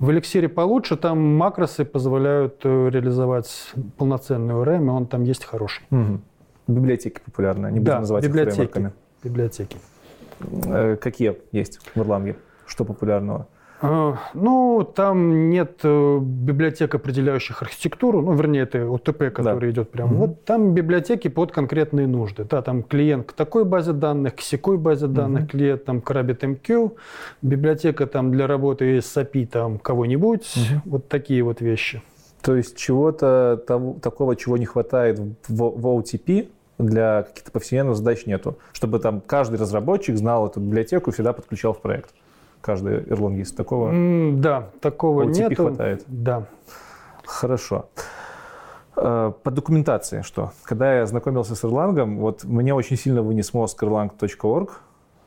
В эликсире получше, там макросы позволяют э, реализовать полноценный ORM, и он там есть хороший. Угу. Библиотеки популярные, не будем да, называть библиотеки, их фреймворками. библиотеки. Э, какие есть в Erlang? Что популярного? А, ну, там нет э, библиотек, определяющих архитектуру, ну, вернее, это ОТП, который да. идет прямо. Угу. Вот там библиотеки под конкретные нужды. Да, там клиент к такой базе данных, к секой базе данных, угу. клиент там к RabbitMQ, библиотека там для работы с API там кого-нибудь, угу. вот такие вот вещи. То есть чего-то того, такого, чего не хватает в, в OTP, для каких-то повседневных задач нету. Чтобы там каждый разработчик знал эту библиотеку и всегда подключал в проект каждый эрлонгист. Такого? Да, такого нет. хватает? Да. Хорошо. Э, по документации что? Когда я знакомился с Erlang, вот мне очень сильно вынес мозг erlang.org,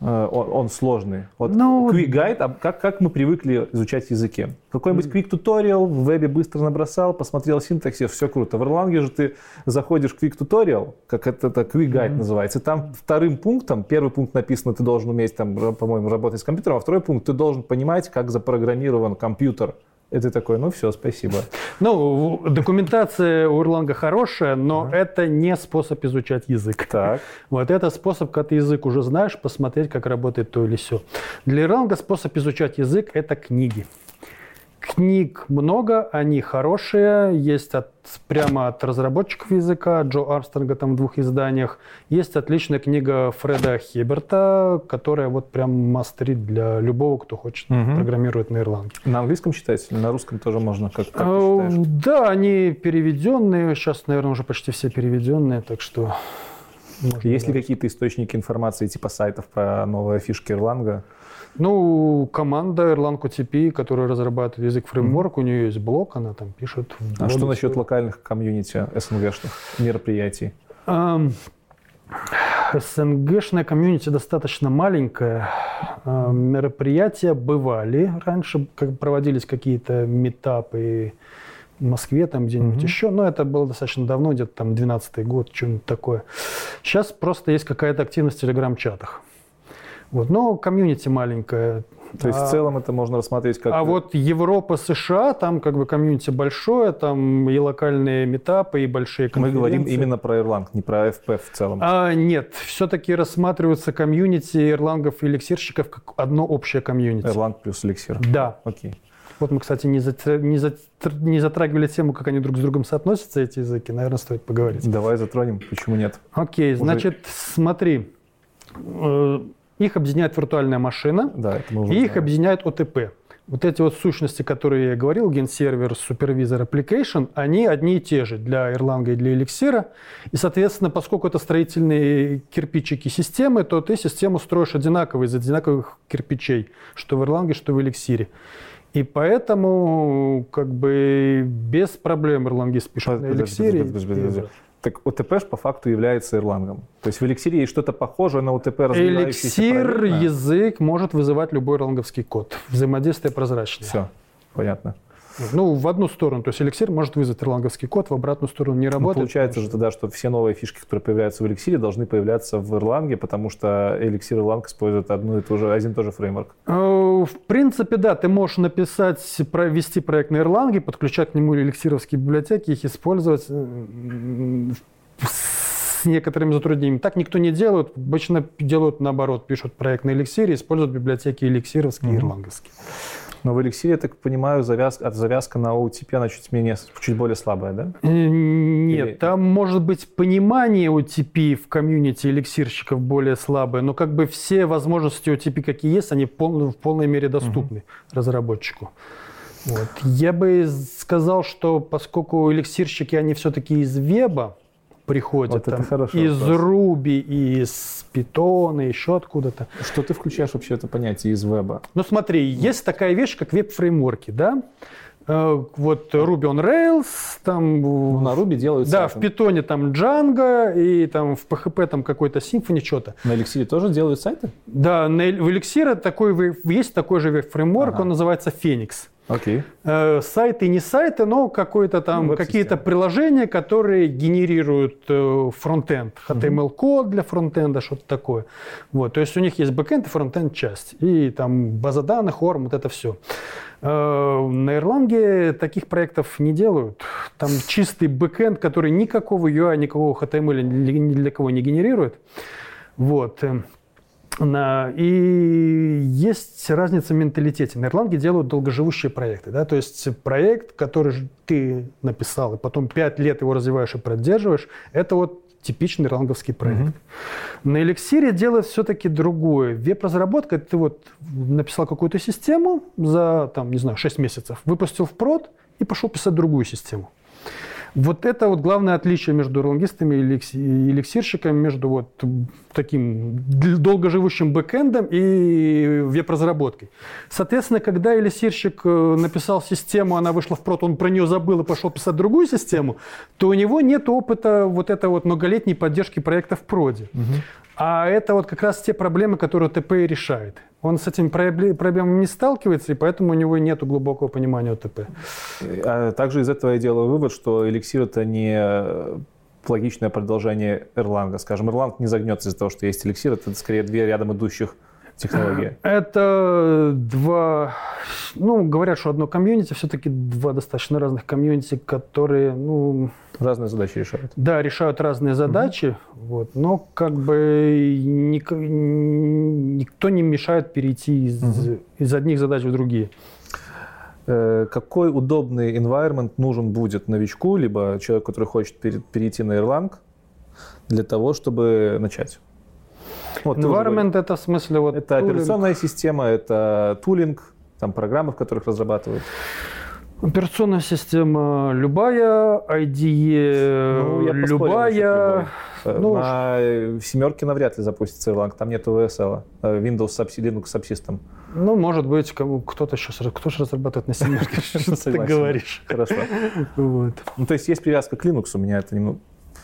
он, он сложный. Вот ну, Quick Guide, а как, как мы привыкли изучать языки? Какой-нибудь Quick Tutorial в вебе быстро набросал, посмотрел синтаксис, все круто. В Erlang же ты заходишь в Quick Tutorial, как это, это Quick Guide mm-hmm. называется, и там вторым пунктом, первый пункт написано, ты должен уметь, там, по-моему, работать с компьютером, а второй пункт, ты должен понимать, как запрограммирован компьютер. И ты такой, ну все, спасибо. Ну, документация у Erlang хорошая, но ага. это не способ изучать язык. Так. Вот это способ, когда ты язык уже знаешь, посмотреть, как работает то или все. Для Erlang способ изучать язык – это книги. Книг много, они хорошие, есть от, прямо от разработчиков языка, Джо Армстронга там в двух изданиях. Есть отличная книга Фреда Хеберта, которая вот прям мастерит для любого, кто хочет угу. программировать на ирландке. На английском читать или на русском тоже можно? Как, как а, да, они переведенные, сейчас, наверное, уже почти все переведенные, так что... Есть ли какие-то источники информации типа сайтов про новые фишки Ирланга? Ну, команда Erlang OTP, которая разрабатывает язык фреймворк, mm-hmm. у нее есть блог, она там пишет. А что насчет локальных комьюнити СНГшных мероприятий? Um, СНГшная комьюнити достаточно маленькая. Мероприятия бывали раньше, как проводились какие-то метапы в Москве, там где-нибудь mm-hmm. еще, но это было достаточно давно, где-то там 12 год, что-нибудь такое. Сейчас просто есть какая-то активность в телеграм-чатах. Вот. Но комьюнити маленькое. То есть а, в целом это можно рассмотреть как... А вот Европа, США, там как бы комьюнити большое, там и локальные митапы, и большие конференции. Мы говорим именно про Erlang, не про FP в целом. А, нет, все-таки рассматриваются комьюнити эрлангеров и эликсирщиков как одно общее комьюнити. Erlang плюс эликсир. Да. Окей. Вот мы, кстати, не, затр... не, затр... не затрагивали тему, как они друг с другом соотносятся, эти языки. Наверное, стоит поговорить. Давай затронем, почему нет. Окей, Уже... значит, смотри э, их объединяет виртуальная машина, да, это мы и их объединяет ОТП. Вот эти вот сущности, которые я говорил, генсервер, супервизор, application, они одни и те же для Erlang и для Elixir. И, соответственно, поскольку это строительные кирпичики системы, то ты систему строишь одинаково из одинаковых кирпичей, что в Erlang, что в Elixir. И поэтому как бы без проблем Erlang пишет на Elixir. Так ОТП по факту является Ирлангом. То есть в эликсире есть что-то похожее на ОТП, Эликсир, язык может вызывать любой ирланговский код. Взаимодействие прозрачное. Все, понятно. Ну, в одну сторону. То есть эликсир может вызвать ирланговский код, в обратную сторону не ну, работает. Ну, получается же тогда, что все новые фишки, которые появляются в эликсире, должны появляться в Ирланге, потому что эликсир и Ирланг используют одну и ту же, один и тот же фреймворк. Э, в принципе, да. Ты можешь написать, ввести проект на Ирланге, подключать к нему эликсировские библиотеки, их использовать с некоторыми затруднениями. Так никто не делает. Обычно делают наоборот. Пишут проект на эликсире, используют библиотеки эликсировские и mm-hmm. Но в эликсире, я так понимаю, завязка, от завязка на OTP, она чуть, менее, чуть более слабая, да? Э, нет, Или... там может быть понимание OTP в комьюнити эликсирщиков более слабое, но как бы все возможности OTP, какие есть, они пол, в полной мере доступны угу. разработчику. Вот. Я бы сказал, что поскольку эликсирщики, они все-таки из веба, приходят. Вот там, из вопрос. Руби, из Питона, еще откуда-то. Что ты включаешь вообще это понятие из веба? Ну смотри, есть такая вещь, как веб-фреймворки, да? Э, вот Ruby on Rails, там... Ну, на Ruby делают Да, в Питоне там Django, и там в PHP там какой-то Symfony, что-то. На Elixir тоже делают сайты? Да, на, в Elixir такой, есть такой же веб-фреймворк, ага. он называется Phoenix. Окей. Э, сайты не сайты, но какое-то там ну, какие-то приложения, которые генерируют э, фронтенд, HTML-код для фронтенда, что-то такое. Вот, то есть у них есть бэкенд и фронтенд часть. И там база данных, ORM, вот это все. Э, на Ирланге таких проектов не делают. Там чистый бэкенд, который никакого UI, никакого HTML ни для кого не генерирует. Вот. И есть разница в менталитете. На Erlang е делают долгоживущие проекты. Да? То есть проект, который ты написал, и потом пять лет его развиваешь и поддерживаешь, это вот типичный эрланговский проект. Mm-hmm. На эликсире делают все-таки другое. Веб-разработка, ты вот написал какую-то систему за, там, не знаю, 6 месяцев, выпустил в прод и пошел писать другую систему. Вот это вот главное отличие между ролангистами и эликсирщиками, между вот таким долгоживущим бэкэндом и веб-разработкой. Соответственно, когда эликсирщик э, написал систему, она вышла в прод, он про нее забыл и пошел писать другую систему, то у него нет опыта вот этой вот многолетней поддержки проекта в проде. Угу. А это вот как раз те проблемы, которые ТП и решает. Он с этими проблемами не сталкивается, и поэтому у него нет глубокого понимания ОТП. А также из этого я делаю вывод, что эликсир это не логичное продолжение Erlang. Скажем, Erlang не загнется из-за того, что есть эликсир, это скорее две рядом идущих технологии? Это два... Ну, говорят, что одно комьюнити, все-таки два достаточно разных комьюнити, которые, ну... Разные задачи решают. Да, решают разные задачи, угу. вот, но как бы ник... никто не мешает перейти из, угу. из одних задач в другие. Э, какой удобный environment нужен будет новичку, либо человеку, который хочет перейти на Erlang, для того, чтобы начать? Вот, environment это в смысле вот Это тулинг. операционная система, это тулинг, там программы, в которых разрабатывают. Операционная система любая, IDE ну, любая. Ну, на семерке навряд ли запустится Erlang, там нет VSL, э, Windows Linux Subsystem. Ну, может быть, кто-то сейчас, кто же разрабатывает на семерке, что ты говоришь. Хорошо. Вот. Ну, то есть есть привязка к Linux, у меня это немного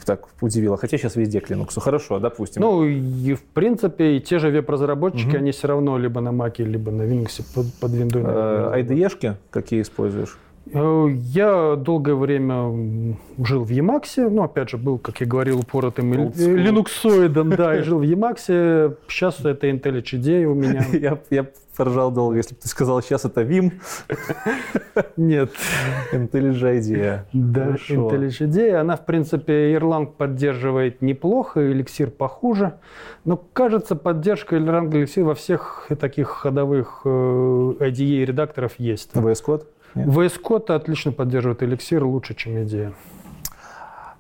так удивило. Хотя сейчас везде к Linux. Хорошо, допустим. Ну, и в принципе, и те же веб-разработчики, угу. они все равно либо на Mac, либо на Linux под, под Windows. IDE-шки какие используешь? Э, я долгое время жил в Emacs, ну, опять же, был, как я говорил, упоротым линуксоидом, да, и жил в Emacs. Сейчас это IntelliJ идея у меня. Я, я поржал долго, если бы ты сказал, сейчас это Vim. Нет. IntelliJ идея. Да, IntelliJ идея. Она, в принципе, Erlang поддерживает неплохо, Elixir похуже. Но, кажется, поддержка Erlang Elixir во всех таких ходовых э, IDE редакторов есть. VS Code? VS Code отлично поддерживает эликсир лучше, чем идея.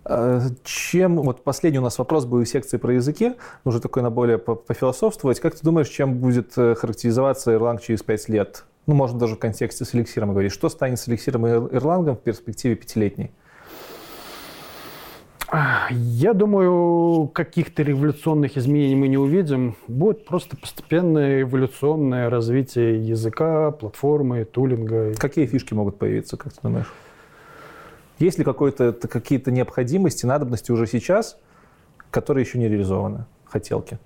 А, чем, вот последний у нас вопрос был из секции про языки, уже такой на более пофилософствовать. Как ты думаешь, чем будет э, характеризоваться Erlang через 5 лет? Ну, можно даже в контексте с эликсиром говорить. Что станет с эликсиром и Erlang в перспективе пятилетней? Я думаю, каких-то революционных изменений мы не увидим. Будет просто постепенное эволюционное развитие языка, платформы, тулинга. Какие фишки могут появиться, как ты думаешь? Есть ли какие-то необходимости, надобности уже сейчас, которые еще не реализованы, хотелки?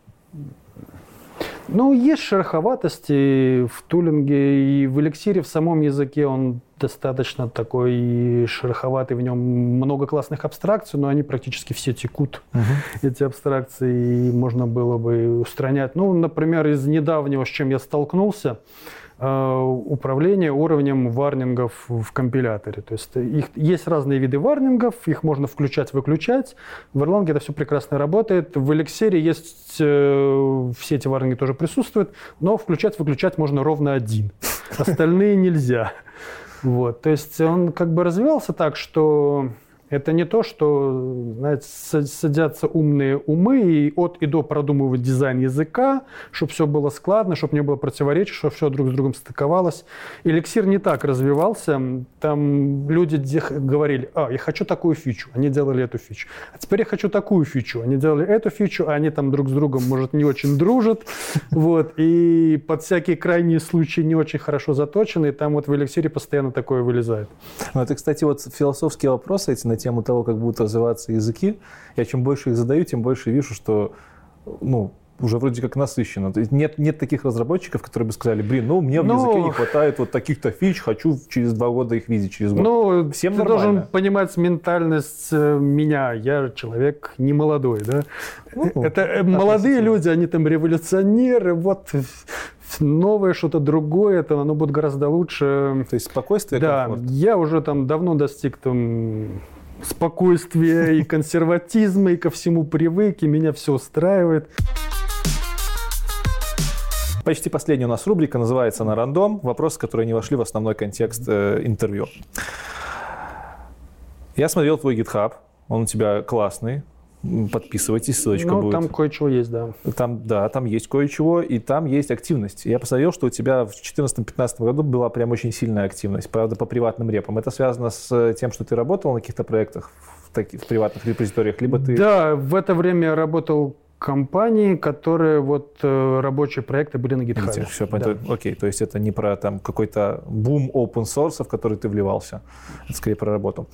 Ну, есть шероховатости в тулинге, и в эликсире в самом языке он достаточно такой шероховатый, в нем много классных абстракций, но они практически все текут, uh эти абстракции, и можно было бы устранять. Ну, например, из недавнего, с чем я столкнулся, Э, управление уровнем варнингов в компиляторе. То есть их, есть разные виды варнингов, их можно включать-выключать. В Erlang это все прекрасно работает. В Elixir есть, э, все эти варнинги тоже присутствуют, но включать-выключать можно ровно один. Остальные нельзя. Вот. То есть он как бы развивался так, что это не то, что знаете, садятся умные умы и от и до продумывают дизайн языка, чтобы все было складно, чтобы не было противоречий, чтобы все друг с другом стыковалось. Эликсир не так развивался. Там люди говорили, а, я хочу такую фичу, они делали эту фичу. А теперь я хочу такую фичу, они делали эту фичу, а они там друг с другом, может, не очень дружат. Вот. И под всякие крайние случаи не очень хорошо заточены, и там вот в эликсире постоянно такое вылезает. Ну, это, кстати, вот философские вопросы эти на тему того, как будут развиваться языки, я чем больше их задаю, тем больше вижу, что ну, уже вроде как насыщенно. То есть нет, нет таких разработчиков, которые бы сказали, блин, ну мне в ну, языке не хватает вот таких-то фич, хочу через два года их видеть, через год. Ну, Всем ты нормально. должен понимать ментальность э, меня. Я человек не молодой, да? Ну, Это э, молодые люди, они там революционеры, вот новое, что-то другое, это оно будет гораздо лучше. То есть спокойствие, Да, комфорт. я уже там давно достиг там спокойствия и консерватизма, и ко всему привык, и меня все устраивает. Почти последняя у нас рубрика, называется «На рандом». Вопросы, которые не вошли в основной контекст э, интервью. Я смотрел твой GitHub, он у тебя классный. Подписывайтесь, ссылочка ну, будет. там кое-чего есть, да. Там, да, там есть кое-чего, и там есть активность. Я посмотрел, что у тебя в 2014-2015 году была прям очень сильная активность, правда, по приватным репам. Это связано с тем, что ты работал на каких-то проектах в, таких, в приватных репозиториях, либо ты... Да, в это время я работал компании, которые вот э, рабочие проекты были на GitHub. Все, да. окей, то есть это не про там какой-то бум open source, в который ты вливался, это скорее про работу.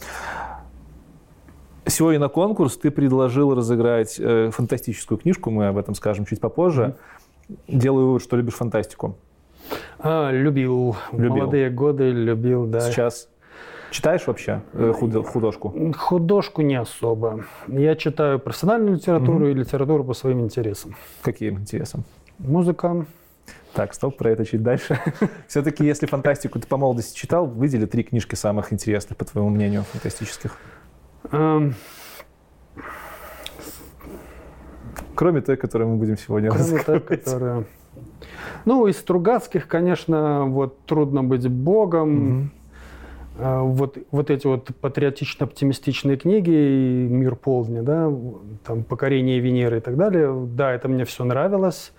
Сегодня на конкурс ты предложил разыграть э, фантастическую книжку, мы об этом скажем чуть попозже. Mm-hmm. Делаю вывод, что любишь фантастику. А, любил. любил. Молодые годы любил, да. Сейчас читаешь вообще э, художку? Художку не особо. Я читаю профессиональную литературу mm-hmm. и литературу по своим интересам. Каким интересам? Музыка. Так, стоп, про это чуть дальше. Все-таки, если фантастику ты по молодости читал, выдели три книжки самых интересных, по твоему мнению, фантастических. Эм... Кроме той, которую мы будем сегодня Кроме той, которая... Ну, из Стругацких, конечно, вот «Трудно быть богом», угу. Вот, вот эти вот патриотично-оптимистичные книги, «Мир полдня», да, там «Покорение Венеры» и так далее, да, это мне все нравилось.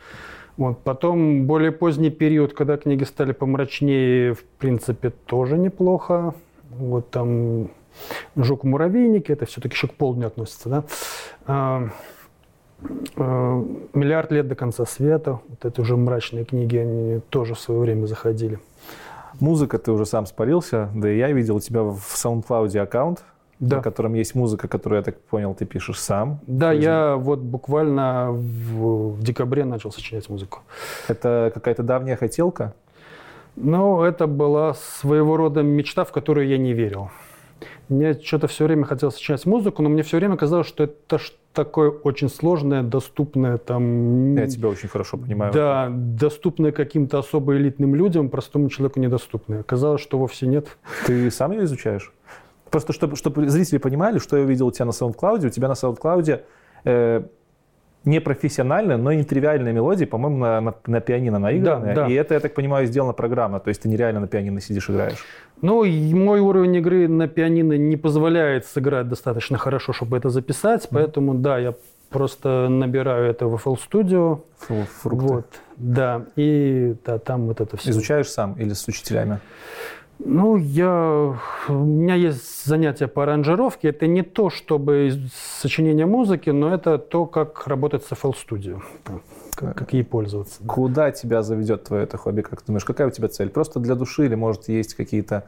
Вот. Потом более поздний период, когда книги стали помрачнее, в принципе, тоже неплохо. Вот там «Жук-муравейник», это все-таки еще к полдню относится, да. А, а, «Миллиард лет до конца света», вот эти уже мрачные книги, они тоже в свое время заходили. Музыка ты уже сам спалился, да и я видел у тебя в SoundCloud аккаунт, да. на котором есть музыка, которую, я так понял, ты пишешь сам. Да, я вот буквально в, в декабре начал сочинять музыку. Это какая-то давняя хотелка? Ну, это была своего рода мечта, в которую я не верил. Мне что-то все время хотелось сочинять музыку, но мне все время казалось, что это такое очень сложное, доступное там... Я тебя очень хорошо понимаю. Да, доступное каким-то особо элитным людям, простому человеку недоступное. Оказалось, что вовсе нет. Ты сам ее изучаешь? Просто чтобы, чтобы зрители понимали, что я увидел у тебя на SoundCloud. У тебя на SoundCloud э, не профессиональная, но и нетривиальная мелодия, по-моему, на, на, на пианино наигранная. Да, да. И это, я так понимаю, сделано программно. То есть ты нереально на пианино сидишь играешь. Ну, мой уровень игры на пианино не позволяет сыграть достаточно хорошо, чтобы это записать. Поэтому, да, я просто набираю это в FL Studio. Фрукты. Вот, да. И да, там вот это все. Изучаешь сам или с учителями? Ну, я... у меня есть занятия по аранжировке. Это не то, чтобы сочинение музыки, но это то, как работать с FL Studio, как, как ей пользоваться. Куда тебя заведет твое это хобби, как ты думаешь? Какая у тебя цель? Просто для души или, может, есть какие-то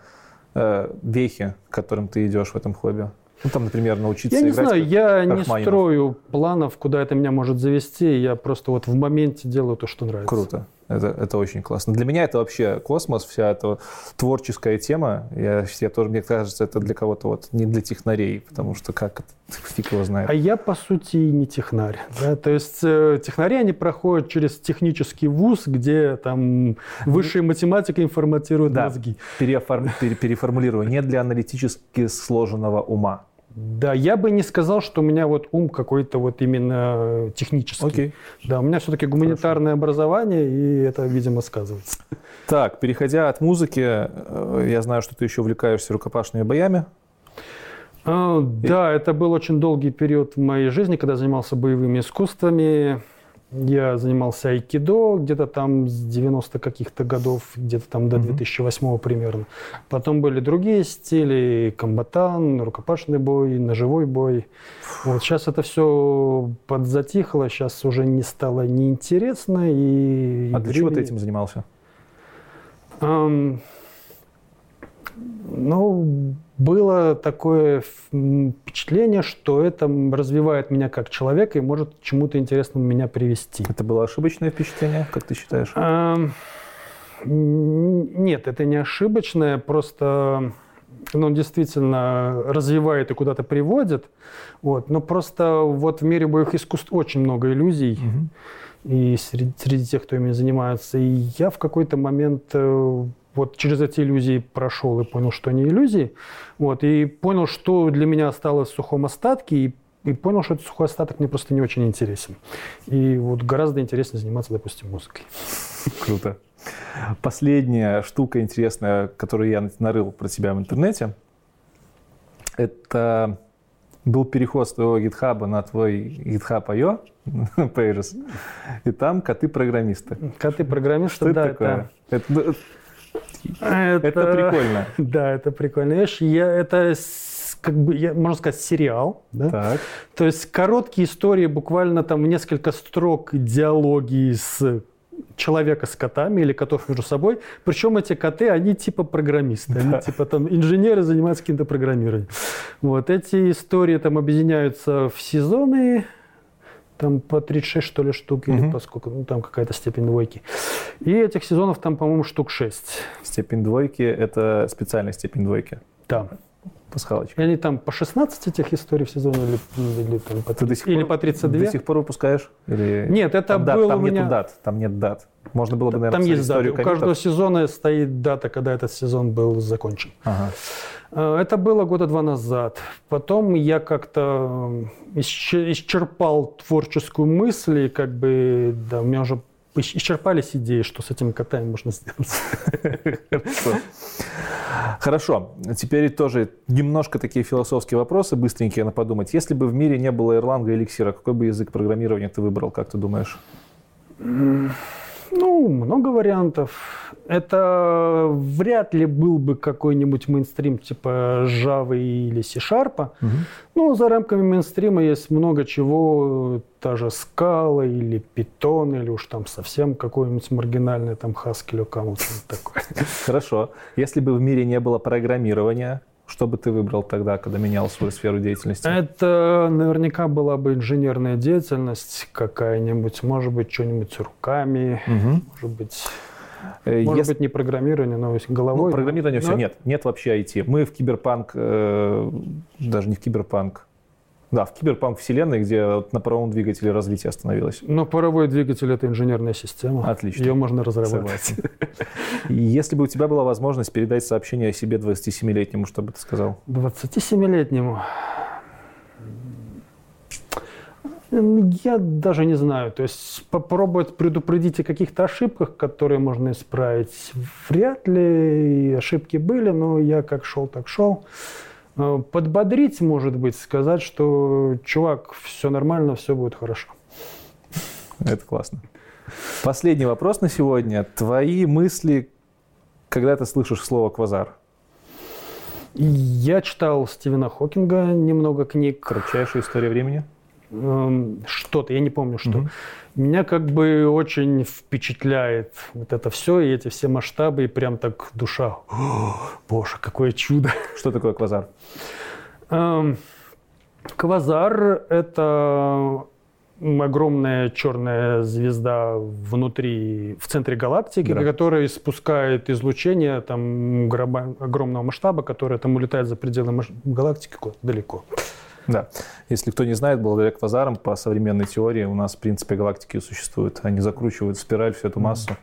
э, вехи, к которым ты идешь в этом хобби? Ну, там, например, научиться Я не знаю, я не строю планов, куда это меня может завести. Я просто вот в моменте делаю то, что нравится. Круто. Это, это очень классно. Для меня это вообще космос, вся эта творческая тема. Я, я тоже, мне кажется, это для кого-то вот не для технарей, потому что как это, фиг его знает. А я, по сути, не технарь. Да? То есть э, технари, они проходят через технический вуз, где там высшая математика информатирует да. мозги. Переформ, переформулирую. Не для аналитически сложенного ума. Да, я бы не сказал, что у меня вот ум какой-то вот именно технический. Окей. Да, у меня все-таки гуманитарное Хорошо. образование, и это, видимо, сказывается. Так, переходя от музыки, э, я знаю, что ты еще увлекаешься рукопашными боями. А, да, это был очень долгий период в моей жизни, когда занимался боевыми искусствами. Я занимался айкидо где-то там с 90 каких-то годов, где-то там до 2008 примерно. Потом были другие стили, комбатан, рукопашный бой, ножевой бой. Вот сейчас это все подзатихло, сейчас уже не стало неинтересно. И а для чего ты этим занимался? Um, ну, было такое впечатление, что это развивает меня как человека и может чему-то интересному меня привести. Это было ошибочное впечатление, как ты считаешь? Нет, это не ошибочное, просто ну, действительно развивает и куда-то приводит. Вот. Но просто вот в мире боевых искусств очень много иллюзий. Угу. И среди, среди тех, кто ими занимается. И я в какой-то момент э, вот через эти иллюзии прошел и понял, что они иллюзии. Вот, и понял, что для меня осталось в сухом остатке, и, и понял, что этот сухой остаток мне просто не очень интересен. И вот гораздо интереснее заниматься, допустим, музыкой. Круто. Последняя штука интересная, которую я нарыл про тебя в интернете, это был переход с твоего GitHub на твой GitHub.io, Pages, и там коты-программисты. Коты-программисты, что да. Это такое? Это... это это, это прикольно. Да, это прикольно. Видишь, я, это как бы, я, можно сказать, сериал. Да? Так. То есть короткие истории, буквально там несколько строк диалоги с человека с котами или котов между собой. Причем эти коты, они типа программисты. Да. Они типа там инженеры занимаются каким-то программированием. Вот эти истории там объединяются в сезоны там по 36, что ли, штук, угу. или поскольку, ну, там какая-то степень двойки. И этих сезонов там, по-моему, штук 6. Степень двойки – это специальная степень двойки? Да. Пасхалочка. И они там по 16 этих историй в сезоне или, или, там, по, 30, до сих или пор, по 32? До сих пор выпускаешь? Или... Нет, это там, было дат, там у меня... нету дат, там нет дат. Можно было бы, наверное, Там есть даты. У каждого сезона стоит дата, когда этот сезон был закончен. Ага. Э, это было года два назад. Потом я как-то исчерпал творческую мысль, и как бы, да, у меня уже исчерпались идеи, что с этими котами можно сделать. Хорошо. Хорошо. Теперь тоже немножко такие философские вопросы, быстренькие на подумать. Если бы в мире не было Erlang и эликсира, какой бы язык программирования ты выбрал, как ты думаешь? Ну, много вариантов. Это вряд ли был бы какой-нибудь мейнстрим типа Java или C-Sharp. Угу. Но за рамками мейнстрима есть много чего, та же Scala или Python, или уж там совсем какой-нибудь маргинальный там Haskell кому-то такое. Хорошо. Если бы в мире не было программирования, что бы ты выбрал тогда, когда менял свою сферу деятельности? Это наверняка была бы инженерная деятельность какая-нибудь, может быть, что-нибудь руками, угу. может быть... Э, может Если... быть, не программирование, но головой. Ну, программирование но... все нет. Нет вообще IT. Мы в киберпанк, э, даже не в киберпанк, да, в киберпанк вселенной, где на паровом двигателе развитие остановилось. Но паровой двигатель – это инженерная система. Отлично. Ее можно разрабатывать. Если бы у тебя была возможность передать сообщение о себе 27-летнему, что бы ты сказал? 27-летнему? Я даже не знаю. То есть попробовать предупредить о каких-то ошибках, которые можно исправить, вряд ли. Ошибки были, но я как шел, так шел. Э, подбодрить, может быть, сказать, что, чувак, все нормально, все будет хорошо. Это классно. Последний вопрос на сегодня. Твои мысли, когда ты слышишь слово «квазар»? Я читал Стивена Хокинга немного книг. Кратчайшая история времени? Эм, что-то, я не помню, что. Угу. Меня как бы очень впечатляет вот это все, и эти все масштабы, и прям так душа, О, боже, какое чудо. Что такое квазар? Эм, квазар – это огромная черная звезда внутри, в центре галактики, да. которая спускает излучение там, огромного масштаба, которое там улетает за пределы галактики далеко. Да. Если кто не знает, благодаря квазарам по современной теории у нас, в принципе, галактики существуют. Они закручивают в спираль всю эту массу.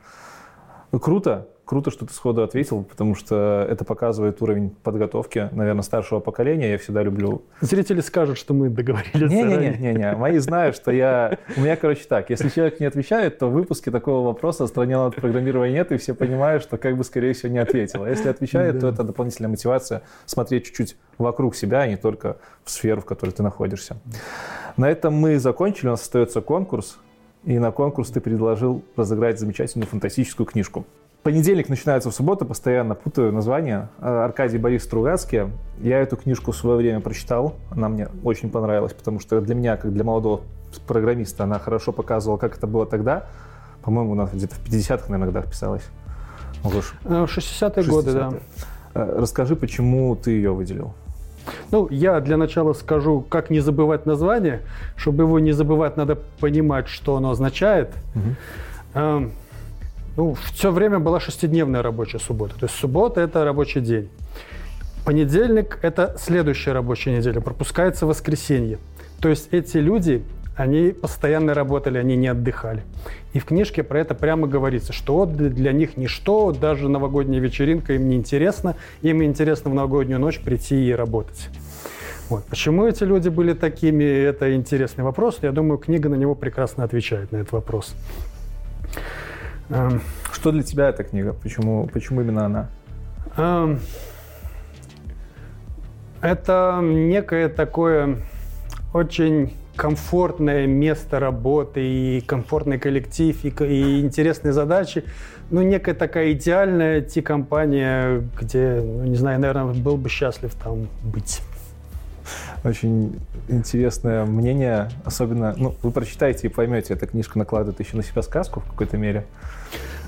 Ну, круто, Круто, что ты сходу ответил, потому что это показывает уровень подготовки, наверное, старшего поколения. Я всегда люблю... Зрители скажут, что мы договорились Не-не-не, мои знают, что я... У меня, короче, так, если человек не отвечает, то в выпуске такого вопроса «Отстранен от программирования нет», и все понимают, что как бы, скорее всего, не ответил. А если отвечает, то это дополнительная мотивация смотреть чуть-чуть вокруг себя, а не только в сферу, в которой ты находишься. На этом мы закончили. У нас остается конкурс. И на конкурс ты предложил разыграть замечательную фантастическую книжку. Понедельник начинается в субботу, постоянно путаю название. Э, Аркадий Борис Стругацкий. Я эту книжку в свое время прочитал. Она мне очень понравилась, потому что для меня, как для молодого программиста, она хорошо показывала, как это было тогда. По-моему, у нас где-то в 50-х, наверное, годах писалась. Гош. 60-е э, годы, да. Э, расскажи, почему ты ее выделил? Ну, я для начала скажу, как не забывать название. Чтобы его не забывать, надо понимать, что оно означает. Угу. Ну, все время была шестидневная рабочая суббота. То есть суббота – это рабочий день. Понедельник – это следующая рабочая неделя, пропускается воскресенье. То есть эти люди, они постоянно работали, они не отдыхали. И в книжке про это прямо говорится, что для них ничто, даже новогодняя вечеринка им не интересна, им интересно в новогоднюю ночь прийти и работать. Вот. Почему эти люди были такими, это интересный вопрос. Я думаю, книга на него прекрасно отвечает, на этот вопрос. Эм, что для тебя эта книга? Почему, почему именно она? Эм, это некое такое очень комфортное место работы и комфортный коллектив и, и интересные задачи. Ну, некая такая идеальная Ти-компания, где, ну, не знаю, наверное, был бы счастлив там быть. Очень интересное мнение, особенно, ну, вы прочитаете и поймете, эта книжка накладывает еще на себя сказку в какой-то мере.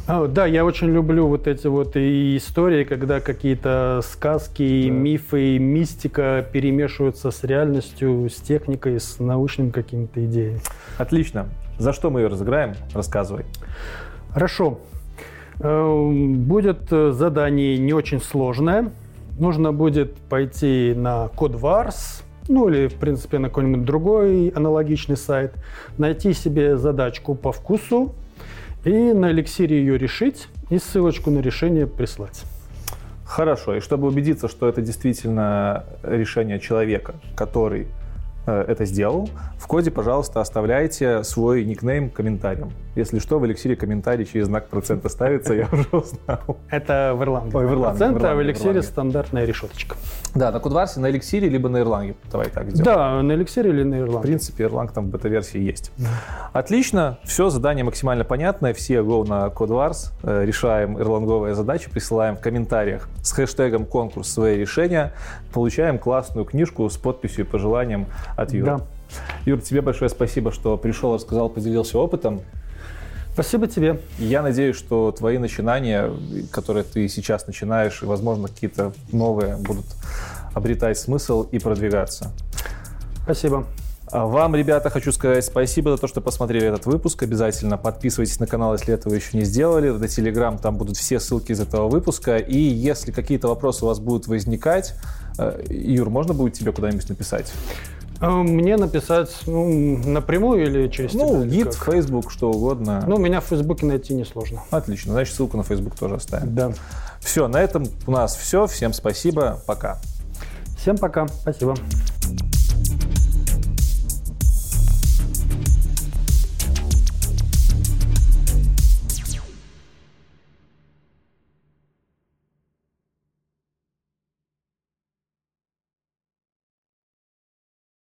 А, да, я очень люблю вот эти вот и истории, когда какие-то сказки, да. мифы, мистика перемешиваются с реальностью, с техникой, с научными какими-то идеями. Отлично. За что мы ее разыграем? Рассказывай. Хорошо. Э, будет задание не очень сложное. Нужно будет пойти на CodeWars, ну или, в принципе, на какой-нибудь другой аналогичный сайт, найти себе задачку по вкусу, и на эликсире ее решить и ссылочку на решение прислать. Хорошо. И чтобы убедиться, что это действительно решение человека, который э, это сделал. В коде, пожалуйста, оставляйте свой никнейм комментарием. Если что, в эликсире комментарий через знак процента ставится, я уже узнал. Это в Ирландии. Ой, в Ирландии, Процент, в а в в эликсире стандартная решеточка. Да, на Кодварсе, на эликсире, либо на Ирланге. Давай так сделаем. Да, на эликсире или на В Ирландии. принципе, Erlang там в бета-версии есть. Отлично, все, задание максимально понятное. Все go на CodeWars, э, решаем ирланговые задачи, присылаем в комментариях с хэштегом конкурс свои решения, получаем классную книжку с подписью и пожеланием от Юры. Да. Юр, тебе большое спасибо, что пришел, рассказал, поделился опытом. Спасибо тебе. Я надеюсь, что твои начинания, которые ты сейчас начинаешь, и, возможно, какие-то новые будут обретать смысл и продвигаться. Спасибо. А Вам, ребята, хочу сказать спасибо за то, что посмотрели этот выпуск. Обязательно подписывайтесь на канал, если этого еще не сделали. На Телеграм там будут все ссылки из этого выпуска. И если какие-то вопросы у вас будут возникать, э, Юр, можно будет тебе куда-нибудь написать? Э, Мне написать ну, напрямую или через Ну, гид? Facebook, что угодно. Ну, меня в Фейсбуке найти несложно. Отлично, значит, ссылку на Facebook тоже оставим. Да. Все, на этом у нас все. Всем спасибо, пока. Всем пока. Спасибо.